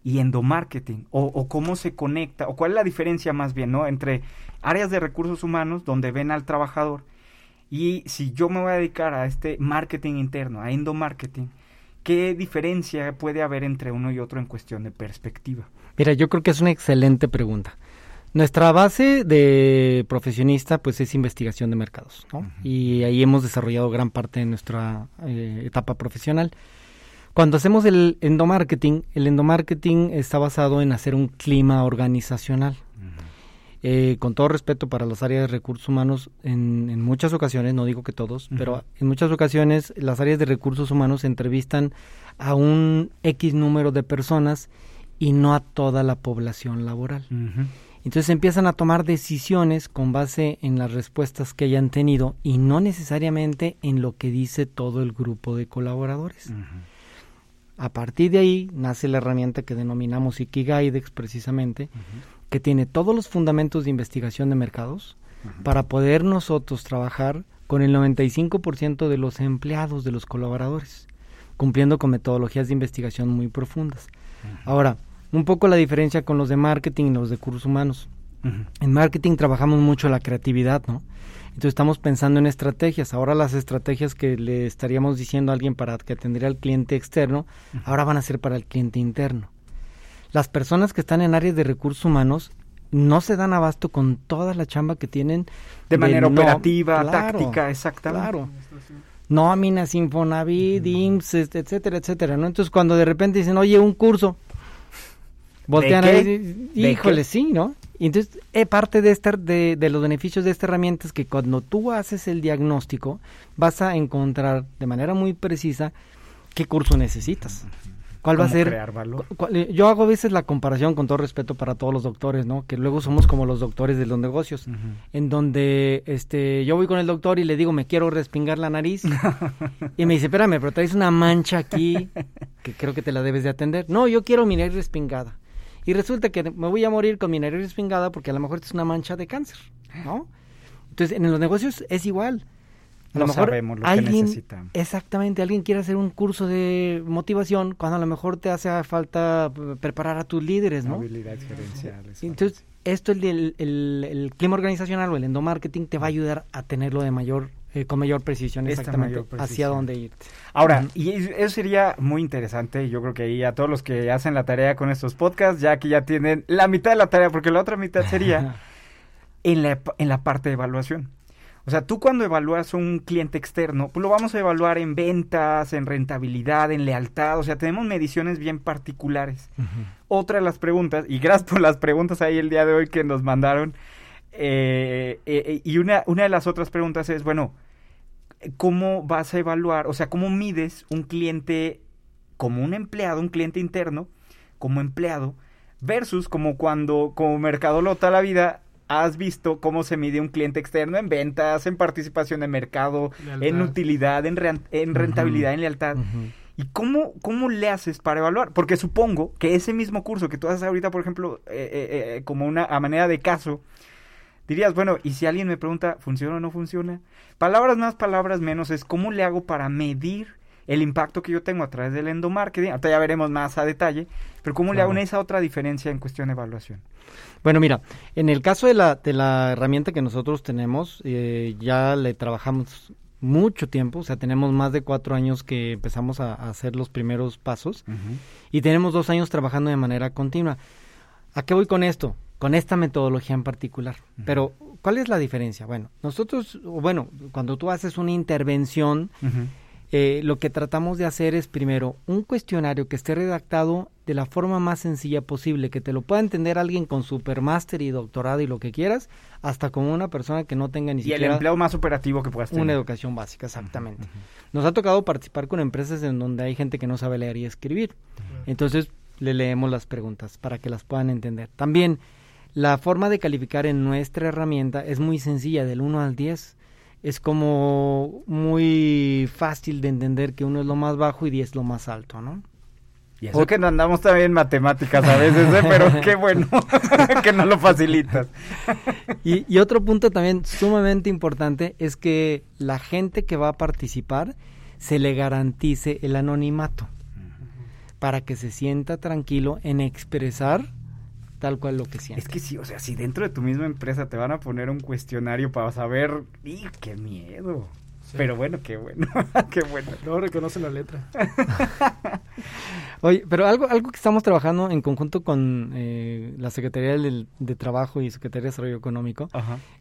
y endomarketing, o, o cómo se conecta, o cuál es la diferencia más bien, ¿no? Entre áreas de recursos humanos donde ven al trabajador y si yo me voy a dedicar a este marketing interno, a endomarketing, ¿qué diferencia puede haber entre uno y otro en cuestión de perspectiva? Mira, yo creo que es una excelente pregunta. Nuestra base de profesionista pues es investigación de mercados, ¿no? Y ahí hemos desarrollado gran parte de nuestra eh, etapa profesional. Cuando hacemos el endomarketing, el endomarketing está basado en hacer un clima organizacional. Eh, con todo respeto para las áreas de recursos humanos, en, en muchas ocasiones, no digo que todos, pero en muchas ocasiones las áreas de recursos humanos entrevistan a un X número de personas y no a toda la población laboral. Entonces empiezan a tomar decisiones con base en las respuestas que hayan tenido y no necesariamente en lo que dice todo el grupo de colaboradores. A partir de ahí nace la herramienta que denominamos Ikigaidex precisamente, que tiene todos los fundamentos de investigación de mercados para poder nosotros trabajar con el 95% de los empleados, de los colaboradores, cumpliendo con metodologías de investigación muy profundas. Ahora, un poco la diferencia con los de marketing y los de cursos humanos. En marketing trabajamos mucho la creatividad, ¿no? Entonces estamos pensando en estrategias. Ahora las estrategias que le estaríamos diciendo a alguien para que atendiera al cliente externo, ahora van a ser para el cliente interno. Las personas que están en áreas de recursos humanos no se dan abasto con toda la chamba que tienen De manera no- operativa, claro, táctica, exactamente. Claro. Nóminas, Infonavit, IMSS, etcétera, etcétera, ¿no? Entonces cuando de repente dicen, oye, un curso, voltean a ver, ¿De híjole, qué? sí, ¿no? Y entonces, eh, parte de, esta, de, de los beneficios de esta herramienta es que cuando tú haces el diagnóstico, vas a encontrar de manera muy precisa qué curso necesitas. ¿Cuál va a ¿Cómo ser? crear valor? cu- cuál- eh, yo hago a veces la comparación con todo respeto para todos los doctores, ¿no? Que luego somos como los doctores de los negocios, en donde este yo voy con el doctor y le digo, me quiero respingar la nariz. y me dice, espérame, pero traes una mancha aquí que creo que te la debes de atender. No, yo quiero mi nariz respingada. Y resulta que me voy a morir con mi nariz respingada porque a lo mejor es una mancha de cáncer, ¿no? Entonces, en los negocios es igual. A lo No mejor sabemos lo que alguien, necesitamos. exactamente, alguien quiere hacer un curso de motivación cuando a lo mejor te hace falta eh, preparar a tus líderes, ¿no? Habilidades gerenciales. Entonces, esto el, el, el- el clima organizacional o el endomarketing te va a ayudar a tenerlo de mayor, eh, con mayor precisión exactamente mayor hacia dónde irte. Ahora, y es- eso sería muy interesante. Yo creo que ahí a todos los que hacen la tarea con estos podcasts, ya que ya tienen la mitad de la tarea, porque la otra mitad sería en la, en la parte de evaluación. O sea, tú cuando evalúas un cliente externo, pues lo vamos a evaluar en ventas, en rentabilidad, en lealtad. O sea, tenemos mediciones bien particulares. Otra de las preguntas, y gracias por las preguntas ahí el día de hoy que nos mandaron. eh, eh, y una, una de las otras preguntas es, bueno, ¿cómo vas a evaluar? O sea, ¿cómo mides un cliente como un empleado, un cliente interno, como empleado, versus como cuando, como mercadólogo toda la vida, has visto cómo se mide un cliente externo en ventas, en participación de mercado, en utilidad, en rentabilidad, en lealtad. ¿Y cómo, cómo le haces para evaluar? Porque supongo que ese mismo curso que tú haces ahorita, por ejemplo, eh, eh, eh, como una a manera de caso, dirías, bueno, y si alguien me pregunta, ¿funciona o no funciona? Palabras más, palabras menos, es cómo le hago para medir el impacto que yo tengo a través del endomarketing. Ahorita ya veremos más a detalle, pero cómo le hago en esa otra diferencia en cuestión de evaluación. Bueno, mira, en el caso de la, de la herramienta que nosotros tenemos, eh, ya le trabajamos mucho tiempo, o sea, tenemos más de cuatro años que empezamos a, a hacer los primeros pasos y tenemos dos años trabajando de manera continua. ¿A qué voy con esto? Con esta metodología en particular. Pero, ¿cuál es la diferencia? Bueno, nosotros, bueno, cuando tú haces una intervención, eh, lo que tratamos de hacer es primero un cuestionario que esté redactado de la forma más sencilla posible, que te lo pueda entender alguien con supermáster y doctorado y lo que quieras, hasta como una persona que no tenga ni Y el siquiera empleo más operativo que puedas tener. una educación básica, exactamente. Nos ha tocado participar con empresas en donde hay gente que no sabe leer y escribir. Entonces le leemos las preguntas para que las puedan entender. También la forma de calificar en nuestra herramienta es muy sencilla, del 1 al 10. es como muy fácil de entender que uno es lo más bajo y 10 es lo más alto, ¿no? Y eso que no andamos también en matemáticas a veces, ¿eh? pero qué bueno que no lo facilitas. y, y otro punto también sumamente importante es que la gente que va a participar se le garantice el anonimato para que se sienta tranquilo en expresar tal cual lo que siente. Es que sí, o sea, si dentro de tu misma empresa te van a poner un cuestionario para saber, ¡y qué miedo! Pero bueno, qué bueno, qué bueno. No reconoce la letra. Oye, pero algo, algo que estamos trabajando en conjunto con eh, la Secretaría de, Trabajo y Secretaría de Desarrollo Económico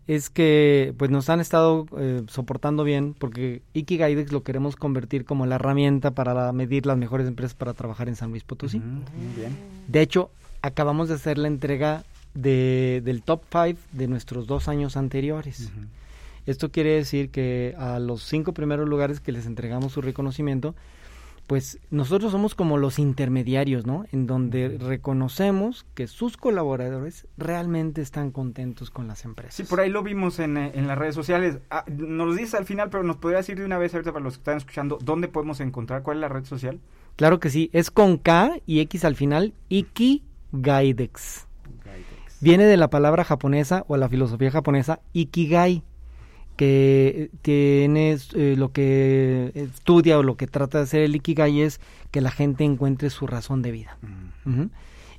es que pues nos han estado eh, soportando bien porque Ikigaidex lo queremos convertir como la herramienta para medir las mejores empresas para trabajar en San Luis Potosí. bien. De hecho, acabamos de hacer la entrega de, del top 5 de nuestros dos años anteriores. Esto quiere decir que a los cinco primeros lugares que les entregamos su reconocimiento, pues nosotros somos como los intermediarios, ¿no? En donde reconocemos que sus colaboradores realmente están contentos con las empresas. Sí, por ahí lo vimos en, eh, en las redes sociales. Ah, nos lo dices al final, pero nos podría decir de una vez ahorita para los que están escuchando, ¿dónde podemos encontrar? ¿Cuál es la red social? Claro que sí, es con K y X al final, Iki Gaidex. Viene de la palabra japonesa o la filosofía japonesa Ikigai que tiene eh, lo que estudia o lo que trata de hacer el Ikigai es que la gente encuentre su razón de vida. Mm.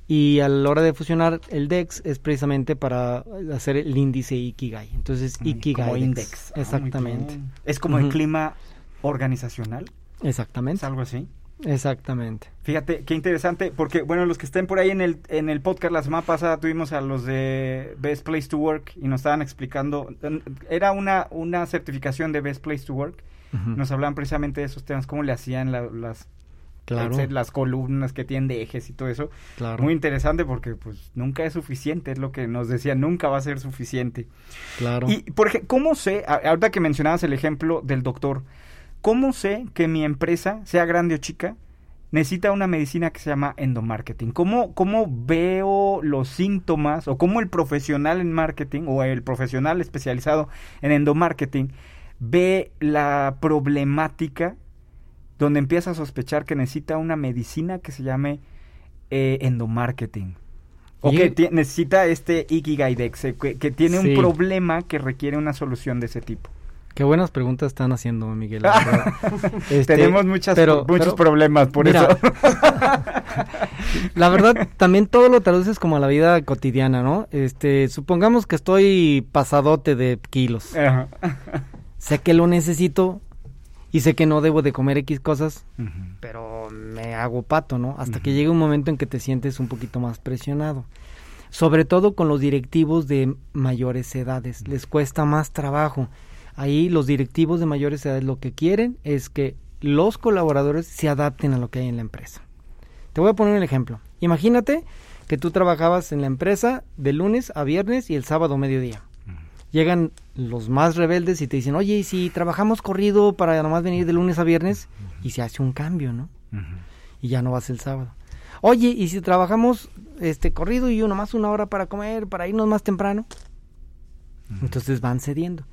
Y a la hora de fusionar el DEX es precisamente para hacer el índice Ikigai. Entonces, Ikigai. Como index. Ah, Exactamente. es como el clima organizacional. Exactamente. Es algo así. Exactamente. Fíjate, qué interesante, porque bueno, los que estén por ahí en el, en el podcast, la semana pasada tuvimos a los de Best Place to Work y nos estaban explicando, era una, una certificación de Best Place to Work, nos hablaban precisamente de esos temas, cómo le hacían las, las columnas que tienen de ejes y todo eso. Claro. Muy interesante porque pues nunca es suficiente, es lo que nos decía, nunca va a ser suficiente. Claro. Y, por ejemplo, ¿cómo sé, ahorita que mencionabas el ejemplo del doctor, ¿Cómo sé que mi empresa, sea grande o chica, necesita una medicina que se llama endomarketing? ¿Cómo, ¿Cómo veo los síntomas o cómo el profesional en marketing o el profesional especializado en endomarketing ve la problemática donde empieza a sospechar que necesita una medicina que se llame eh, endomarketing? O que necesita este Ikigaidex, eh, que, que tiene un problema que requiere una solución de ese tipo. Qué buenas preguntas están haciendo, Miguel. este, Tenemos muchas, muchos problemas, por eso. la verdad, también todo lo traduces como a la vida cotidiana, ¿no? Este, supongamos que estoy pasadote de kilos. sé que lo necesito y sé que no debo de comer X cosas, pero me hago pato, ¿no? Hasta que llega un momento en que te sientes un poquito más presionado. Sobre todo con los directivos de mayores edades. Les cuesta más trabajo Ahí los directivos de mayores edades lo que quieren es que los colaboradores se adapten a lo que hay en la empresa. Te voy a poner un ejemplo. Imagínate que tú trabajabas en la empresa de lunes a viernes y el sábado mediodía. Llegan los más rebeldes y te dicen, oye, ¿y si trabajamos corrido para nomás venir de lunes a viernes? Y se hace un cambio, ¿no? Y ya no vas el sábado. Oye, ¿y si trabajamos este corrido y uno más una hora para comer, para irnos más temprano? Entonces van cediendo.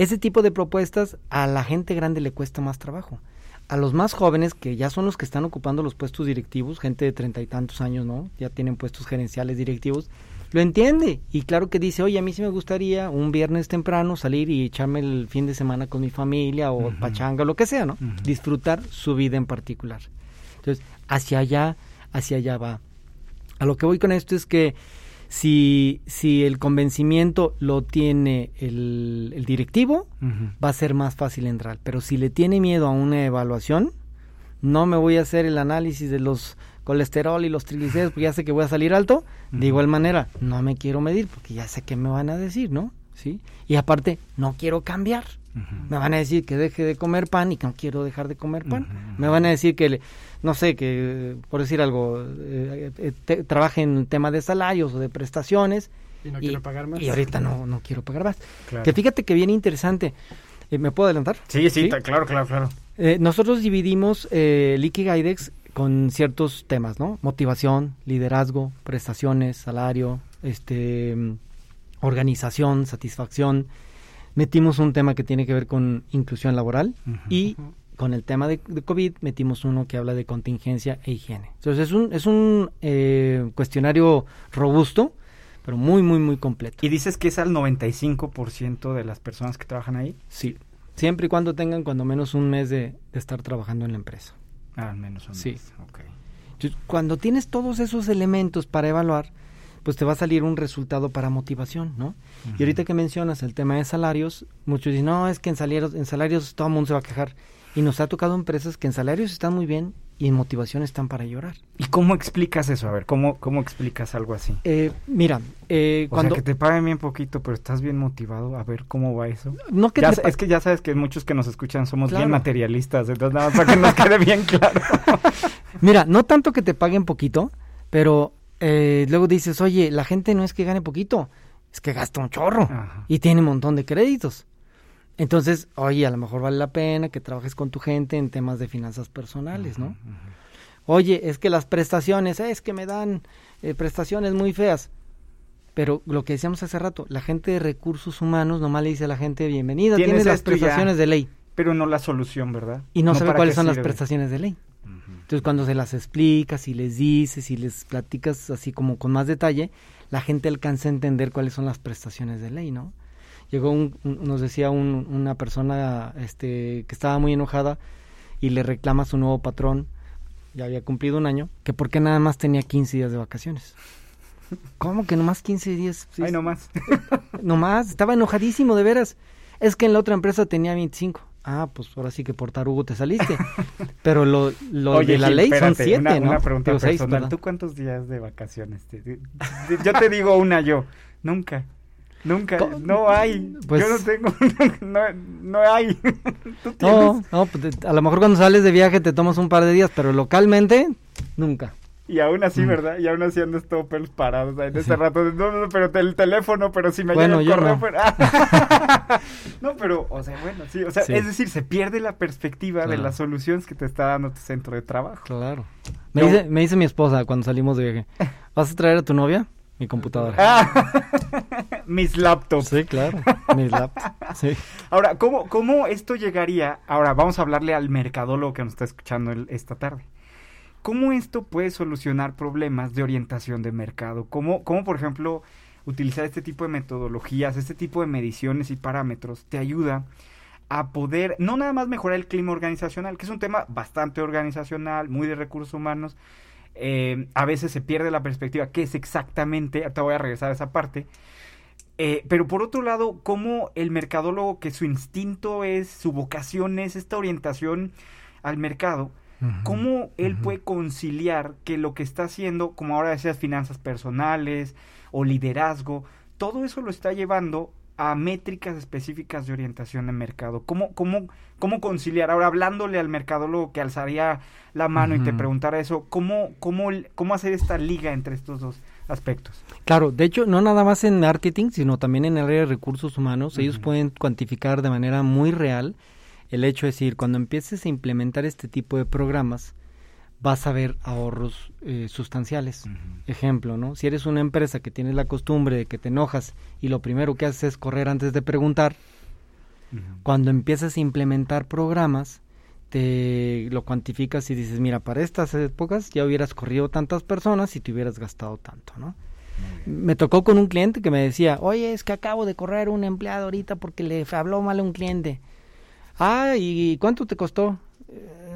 Ese tipo de propuestas a la gente grande le cuesta más trabajo. A los más jóvenes, que ya son los que están ocupando los puestos directivos, gente de treinta y tantos años, ¿no? Ya tienen puestos gerenciales directivos, lo entiende. Y claro que dice, oye, a mí sí me gustaría un viernes temprano salir y echarme el fin de semana con mi familia o pachanga o lo que sea, ¿no? Disfrutar su vida en particular. Entonces, hacia allá, hacia allá va. A lo que voy con esto es que si, si el convencimiento lo tiene el, directivo, va a ser más fácil entrar. Pero si le tiene miedo a una evaluación, no me voy a hacer el análisis de los colesterol y los triglicéridos porque ya sé que voy a salir alto. De igual manera, no me quiero medir porque ya sé qué me van a decir, ¿no? ¿Sí? Y aparte, no quiero cambiar. Me van a decir que deje de comer pan y que no quiero dejar de comer pan. Me van a decir que, no sé, que por decir algo, eh, eh trabaje en tema de salarios o de prestaciones. Y no quiero pagar más. Y ahorita no, no quiero pagar más. Que fíjate que viene interesante. Eh, ¿Me puedo adelantar? Sí, sí, claro, claro, claro. Nosotros dividimos eh, el Ikigaidex con ciertos temas, ¿no? Motivación, liderazgo, prestaciones, salario, este, organización, satisfacción metimos un tema que tiene que ver con inclusión laboral y con el tema de, COVID metimos uno que habla de contingencia e higiene. Entonces es un, es un eh, cuestionario robusto, pero muy, muy, muy completo. ¿Y dices que es al 95% de las personas que trabajan ahí? Sí, siempre y cuando tengan cuando menos un mes de, estar trabajando en la empresa. Ah, al menos un sí. mes. Okay. Entonces, cuando tienes todos esos elementos para evaluar, pues te va a salir un resultado para motivación, ¿no? Y ahorita que mencionas el tema de salarios, muchos dicen, no, es que en salarios, en salarios todo el mundo se va a quejar. Y nos ha tocado empresas que en salarios están muy bien y en motivación están para llorar. ¿Y cómo explicas eso? A ver, ¿cómo, cómo explicas algo así? Eh, mira, eh, o cuando... sea, que te paguen bien poquito, pero estás bien motivado. A ver, ¿cómo va eso? No que ya, te... Es que ya sabes que muchos que nos escuchan somos bien materialistas, entonces nada más para que nos quede bien claro. mira, no tanto que te paguen poquito, pero eh, luego dices, oye, la gente no es que gane poquito, es que gasta un chorro y tiene un montón de créditos. Entonces, oye, a lo mejor vale la pena que trabajes con tu gente en temas de finanzas personales, ¿no? Oye, es que las prestaciones, es que me dan eh, prestaciones muy feas. Pero lo que decíamos hace rato, la gente de recursos humanos nomás le dice a la gente bienvenida, tienes, las prestaciones de ley. Pero no la solución, ¿verdad? Y no, sabe cuáles son las prestaciones de ley. Entonces, cuando se las explicas y les dices y les platicas así como con más detalle, la gente alcanza a entender cuáles son las prestaciones de ley, ¿no? llegó un, nos decía una persona este, que estaba muy enojada y le reclama a su nuevo patrón, ya había cumplido un año, que por qué nada más tenía 15 días de vacaciones. ¿Cómo que nomás 15 días? Sí, Ay, nomás. nomás, estaba enojadísimo, de veras. Es que en la otra empresa tenía 25. Ah, pues ahora sí que por tarugo te saliste. Pero lo, lo de la ley son 7, ¿no? Una pregunta personal. ¿Tú cuántos días de vacaciones? Yo te digo una yo. Nunca. Nunca, no hay. Pues, Yo no tengo, no, no hay. ¿Tú no, no, pues a lo mejor cuando sales de viaje te tomas un par de días, pero localmente, nunca. Y aún así, mm. ¿verdad? Y aún así andas todo pelos parados en ese rato. No, no, pero el teléfono, pero si me bueno, llega el correo. No. Pero... no, pero, o sea, bueno, sí. O sea, es decir, se pierde la perspectiva de las soluciones que te está dando tu centro de trabajo. Claro. Me, dice, me dice mi esposa cuando salimos de viaje, ¿vas a traer a tu novia? Mi computadora. Ah, mis laptops. Sí, claro. Mis laptops. Sí. Ahora, ¿cómo, ¿cómo esto llegaría? Ahora, vamos a hablarle al mercadólogo que nos está escuchando esta tarde. ¿Cómo esto puede solucionar problemas de orientación de mercado? ¿Cómo, ¿Cómo, por ejemplo, utilizar este tipo de metodologías, este tipo de mediciones y parámetros te ayuda a poder no nada más mejorar el clima organizacional, que es un tema bastante organizacional, muy de recursos humanos, eh, a veces se pierde la perspectiva, qué es exactamente, te voy a regresar a esa parte, eh, pero por otro lado, cómo el mercadólogo, que su instinto es, su vocación es esta orientación al mercado, cómo él puede conciliar que lo que está haciendo, como ahora decías, finanzas personales o liderazgo, todo eso lo está llevando a métricas específicas de orientación de mercado. ¿Cómo, cómo, cómo conciliar? Ahora, hablándole al mercadólogo que alzaría la mano y te preguntara eso, ¿cómo, cómo, ¿cómo hacer esta liga entre estos dos aspectos? Claro, de hecho, no nada más en marketing, sino también en el área de recursos humanos. Ellos pueden cuantificar de manera muy real el hecho de decir, cuando empieces a implementar este tipo de programas, vas a ver ahorros eh, sustanciales. Ejemplo, ¿no? Si eres una empresa que tienes la costumbre de que te enojas y lo primero que haces es correr antes de preguntar, cuando empiezas a implementar programas, te lo cuantificas y dices, mira, para estas épocas ya hubieras corrido tantas personas y te hubieras gastado tanto, ¿no? Me tocó con un cliente que me decía, oye, es que acabo de correr un empleado ahorita porque le habló mal a un cliente. Ah, ¿y cuánto te costó?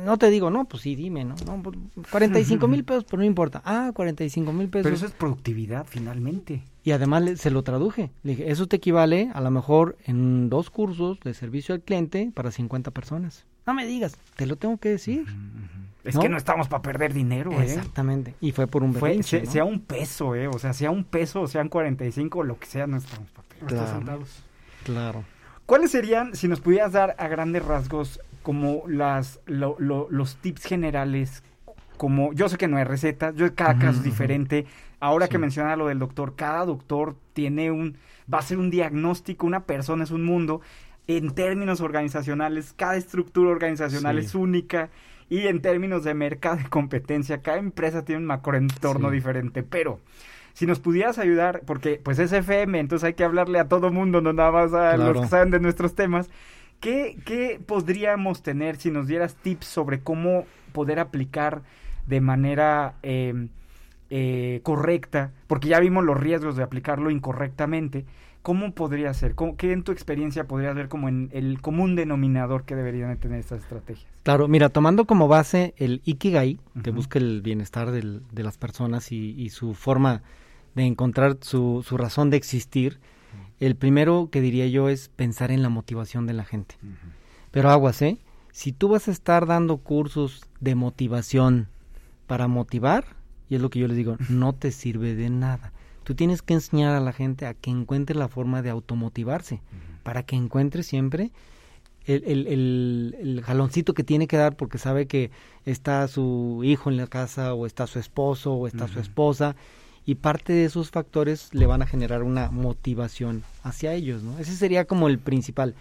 no te digo, no, pues sí, dime, ¿no? no 45 pues, mil pesos, pero no importa. Ah, 45 mil pesos. Pero eso es productividad, finalmente. Y además se lo traduje. Le dije, eso te equivale a lo mejor en dos cursos de servicio al cliente para 50 personas. No me digas, te lo tengo que decir. Es que no estamos para perder dinero, ¿eh? Exactamente. Y fue por un fue, Sea un peso, ¿eh? O sea, sea un peso sean 45, lo que sea, no estamos para perder. Claro. claro. ¿Cuáles serían, si nos pudieras dar a grandes rasgos, como las los tips generales como yo sé que no hay recetas, yo cada caso es diferente. Ahora que menciona lo del doctor, cada doctor tiene un va a ser un diagnóstico, una persona es un mundo en términos organizacionales, cada estructura organizacional es única y en términos de mercado y competencia, cada empresa tiene un macroentorno diferente, pero Si nos pudieras ayudar, porque pues es FM, entonces hay que hablarle a todo mundo, no nada más a los que saben de nuestros temas. ¿Qué, ¿Qué podríamos tener si nos dieras tips sobre cómo poder aplicar de manera eh, eh, correcta? Porque ya vimos los riesgos de aplicarlo incorrectamente. ¿Cómo podría ser? ¿Cómo, ¿Qué en tu experiencia podrías ver como en el común denominador que deberían tener estas estrategias? Claro, mira, tomando como base el Ikigai, que busca el bienestar del, de las personas y, y, su forma de encontrar su, su razón de existir, el primero que diría yo es pensar en la motivación de la gente. Pero aguas, ¿eh? Si tú vas a estar dando cursos de motivación para motivar, y es lo que yo les digo, no te sirve de nada. Tú tienes que enseñar a la gente a que encuentre la forma de automotivarse, para que encuentre siempre el, el, el, el, jaloncito que tiene que dar porque sabe que está su hijo en la casa o está su esposo o está su esposa y parte de esos factores le van a generar una motivación hacia ellos, ¿no? Ese sería como el principal.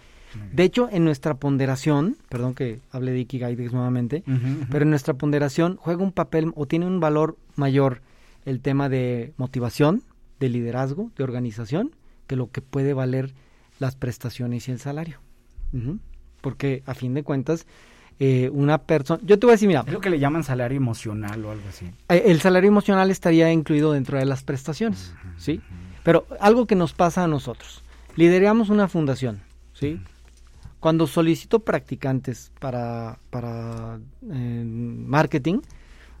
De hecho, en nuestra ponderación, perdón que hable de Ikigai nuevamente, uh -huh, uh -huh. pero en nuestra ponderación juega un papel o tiene un valor mayor el tema de motivación, de liderazgo, de organización, que lo que puede valer las prestaciones y el salario. Uh -huh. Porque a fin de cuentas, eh, una persona, yo te voy a decir, mira, es lo que le llaman salario emocional o algo así. Eh, el salario emocional estaría incluido dentro de las prestaciones, uh -huh, ¿sí? Pero algo que nos pasa a nosotros, lideramos una fundación, ¿sí? Cuando solicito practicantes para, para eh, marketing,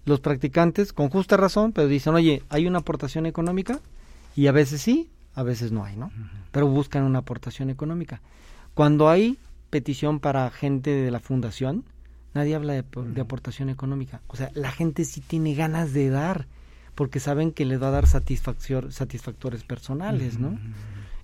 los practicantes, con justa razón, pero dicen, oye, ¿hay una aportación económica? Y a veces sí, a veces no hay, ¿no? Pero buscan una aportación económica. Cuando hay petición para gente de la fundación, nadie habla de, de, aportación económica. O sea, la gente sí tiene ganas de dar, porque saben que les va a dar satisfactores personales, ¿no?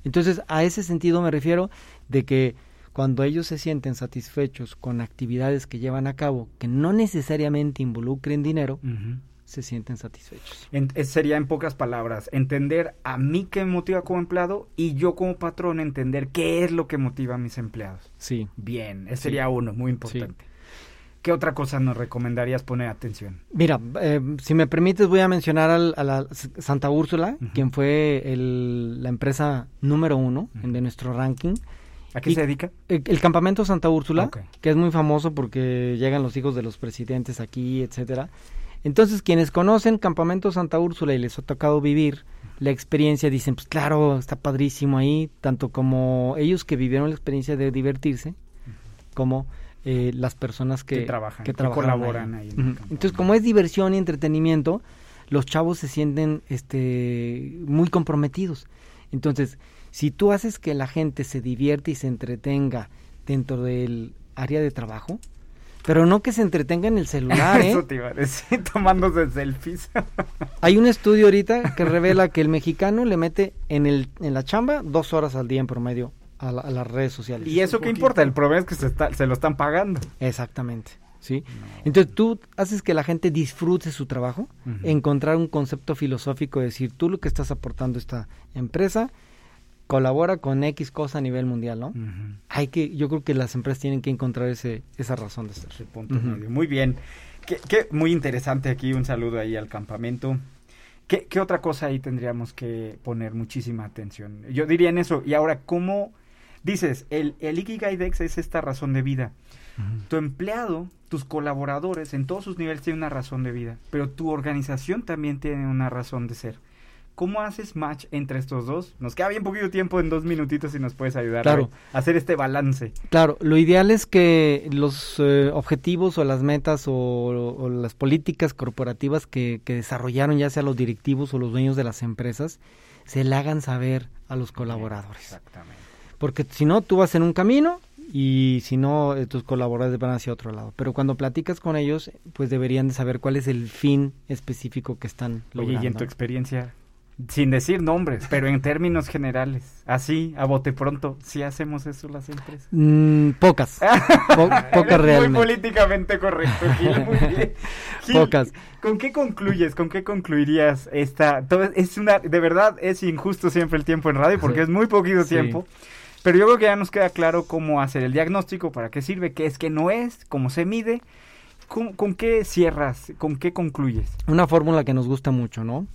Entonces, a ese sentido me refiero de que cuando ellos se sienten satisfechos con actividades que llevan a cabo que no necesariamente involucren dinero, uh -huh. Se sienten satisfechos. En, sería en pocas palabras, entender a mí qué me motiva como empleado y yo como patrón entender qué es lo que motiva a mis empleados. Sí. Bien, ese sí. sería uno, muy importante. Sí. ¿Qué otra cosa nos recomendarías poner atención? Mira, eh, si me permites voy a mencionar al, a la Santa Úrsula, uh -huh. quien fue el, la empresa número uno uh -huh. de nuestro ranking. ¿A qué y se dedica? El, el, campamento Santa Úrsula, okay. que es muy famoso porque llegan los hijos de los presidentes aquí, etcétera. Entonces, quienes conocen Campamento Santa Úrsula y les ha tocado vivir la experiencia, dicen, pues claro, está padrísimo ahí, tanto como ellos que vivieron la experiencia de divertirse, como eh, las personas que, que trabajan, que, que colaboran ahí. Entonces, como es diversión y entretenimiento, los chavos se sienten este, muy comprometidos. Entonces, si tú haces que la gente se divierte y se entretenga dentro del área de trabajo, pero no que se entretenga en el celular, ¿eh? Eso te iba a decir, tomándose selfies. Hay un estudio ahorita que revela que el mexicano le mete en, el, en la chamba dos horas al día en promedio a, la, a las redes sociales. ¿Y eso qué importa? El problema es que se, está, se lo están pagando. Exactamente. ¿sí? No. Entonces tú haces que la gente disfrute su trabajo, uh -huh. encontrar un concepto filosófico, decir, tú lo que estás aportando a esta empresa colabora con X cosa a nivel mundial, ¿no? Uh -huh. Hay que, yo creo que las empresas tienen que encontrar ese, esa razón de ser. Punto uh -huh. medio. Muy bien. Qué, qué, muy interesante aquí, un saludo ahí al campamento. ¿Qué, ¿Qué, otra cosa ahí tendríamos que poner muchísima atención? Yo diría en eso, y ahora, ¿cómo dices? El, el Ikigai Dex es esta razón de vida. Uh -huh. Tu empleado, tus colaboradores, en todos sus niveles tienen una razón de vida, pero tu organización también tiene una razón de ser. ¿Cómo haces match entre estos dos? Nos queda bien poquito tiempo en dos minutitos y nos puedes ayudar claro. a hacer este balance. Claro, lo ideal es que los eh, objetivos o las metas o, o las políticas corporativas que, que, desarrollaron ya sea los directivos o los dueños de las empresas se le hagan saber a los colaboradores. Exactamente. Porque si no, tú vas en un camino y si no, eh, tus colaboradores van hacia otro lado. Pero cuando platicas con ellos, pues deberían de saber cuál es el fin específico que están logrando. Oye, y en tu experiencia, sin decir nombres, pero en términos generales, así, a bote pronto, ¿sí hacemos eso las empresas? Mm, pocas, po pocas realmente. Muy políticamente correcto, Gil, muy bien. Gil, pocas. ¿Con qué concluyes? ¿Con qué concluirías esta? Todo, es una, de verdad, es injusto siempre el tiempo en radio porque sí. es muy poquito sí. tiempo. Pero yo creo que ya nos queda claro cómo hacer el diagnóstico, para qué sirve, qué es, qué no es, cómo se mide. ¿Con, con qué cierras? ¿Con qué concluyes? Una fórmula que nos gusta mucho, ¿no?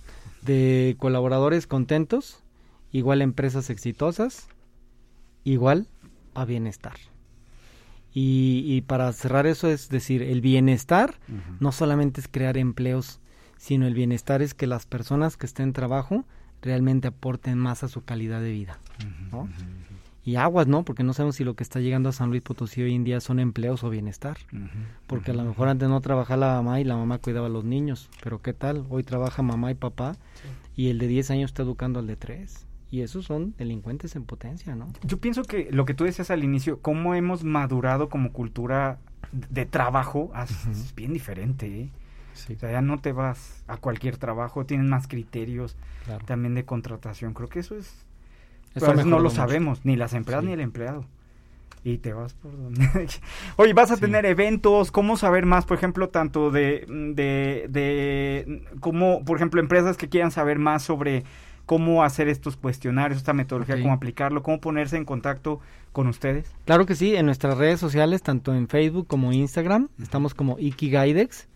De colaboradores contentos, igual a empresas exitosas, igual a bienestar. Y, y para cerrar eso es decir, el bienestar no solamente es crear empleos, sino el bienestar es que las personas que estén en trabajo realmente aporten más a su calidad de vida. ¿no? Y aguas, ¿no? Porque no sabemos si lo que está llegando a San Luis Potosí hoy en día son empleos o bienestar. Porque a lo mejor antes no trabajaba la mamá y la mamá cuidaba a los niños. Pero ¿qué tal? Hoy trabaja mamá y papá y el de 10 años está educando al de 3. Y esos son delincuentes en potencia, ¿no? Yo pienso que lo que tú decías al inicio, cómo hemos madurado como cultura de trabajo, ah, es bien diferente, ¿eh? O sea, ya no te vas a cualquier trabajo, tienen más criterios Claro. también de contratación. Creo que eso es... Eso pero a veces no lo mucho. sabemos, ni las empleadas Sí. ni el empleado. Y te vas por donde... Oye, vas a tener eventos, ¿cómo saber más, por ejemplo, tanto de, de, de, cómo, por ejemplo, empresas que quieran saber más sobre cómo hacer estos cuestionarios, esta metodología, cómo aplicarlo, cómo ponerse en contacto con ustedes? Claro que sí, en nuestras redes sociales, tanto en Facebook como Instagram, estamos como Ikigaidex.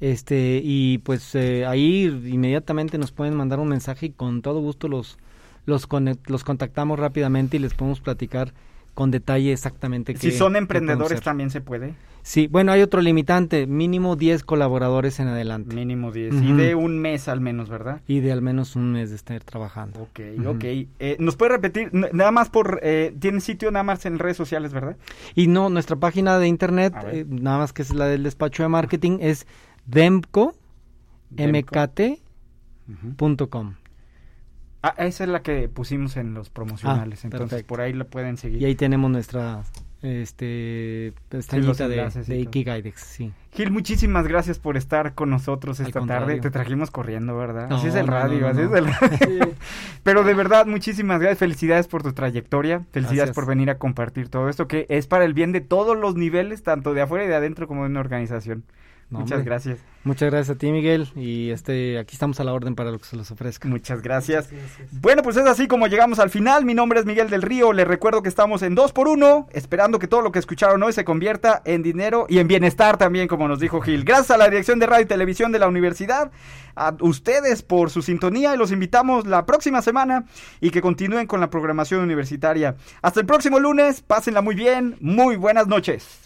Este, y pues eh, ahí inmediatamente nos pueden mandar un mensaje y con todo gusto los, los, los contactamos rápidamente y les podemos platicar con detalle exactamente qué Si son emprendedores también se puede. Sí, bueno, hay otro limitante, mínimo 10 colaboradores en adelante. Mínimo 10. Ujú. Y de un mes al menos, ¿verdad? Y de al menos un mes de estar trabajando. Ok, Ujú. ok. Eh, ¿Nos puede repetir? Nada más por... Eh, Tiene sitio nada más en redes sociales, ¿verdad? Y no, nuestra página de internet, eh, nada más que es la del despacho de marketing, es demco, Demco. mkt.com. Ah, esa es la que pusimos en los promocionales. Ah, entonces, perfecto. por ahí la pueden seguir. Y ahí tenemos nuestra este pestañita de, y de todo. Ikigaidex, sí. Gil, muchísimas gracias por estar con nosotros esta tarde. Te trajimos corriendo, ¿verdad? No, así es el no, radio, no, así es el radio. Pero de verdad, muchísimas gracias. Felicidades por tu trayectoria. Felicidades Gracias. por venir a compartir todo esto que es para el bien de todos los niveles, tanto de afuera y de adentro como de una organización. No, Muchas hombre. gracias. Muchas gracias a ti, Miguel, y este aquí estamos a la orden para lo que se los ofrezca. Muchas gracias. Bueno, pues es así como llegamos al final. Mi nombre es Miguel del Río. Les recuerdo que estamos en 2 por 1 esperando que todo lo que escucharon hoy se convierta en dinero y en bienestar también, como nos dijo Gil. Gracias a la Dirección de Radio y Televisión de la Universidad, a ustedes por su sintonía y los invitamos la próxima semana y que continúen con la programación universitaria. Hasta el próximo lunes, pásenla muy bien, muy buenas noches.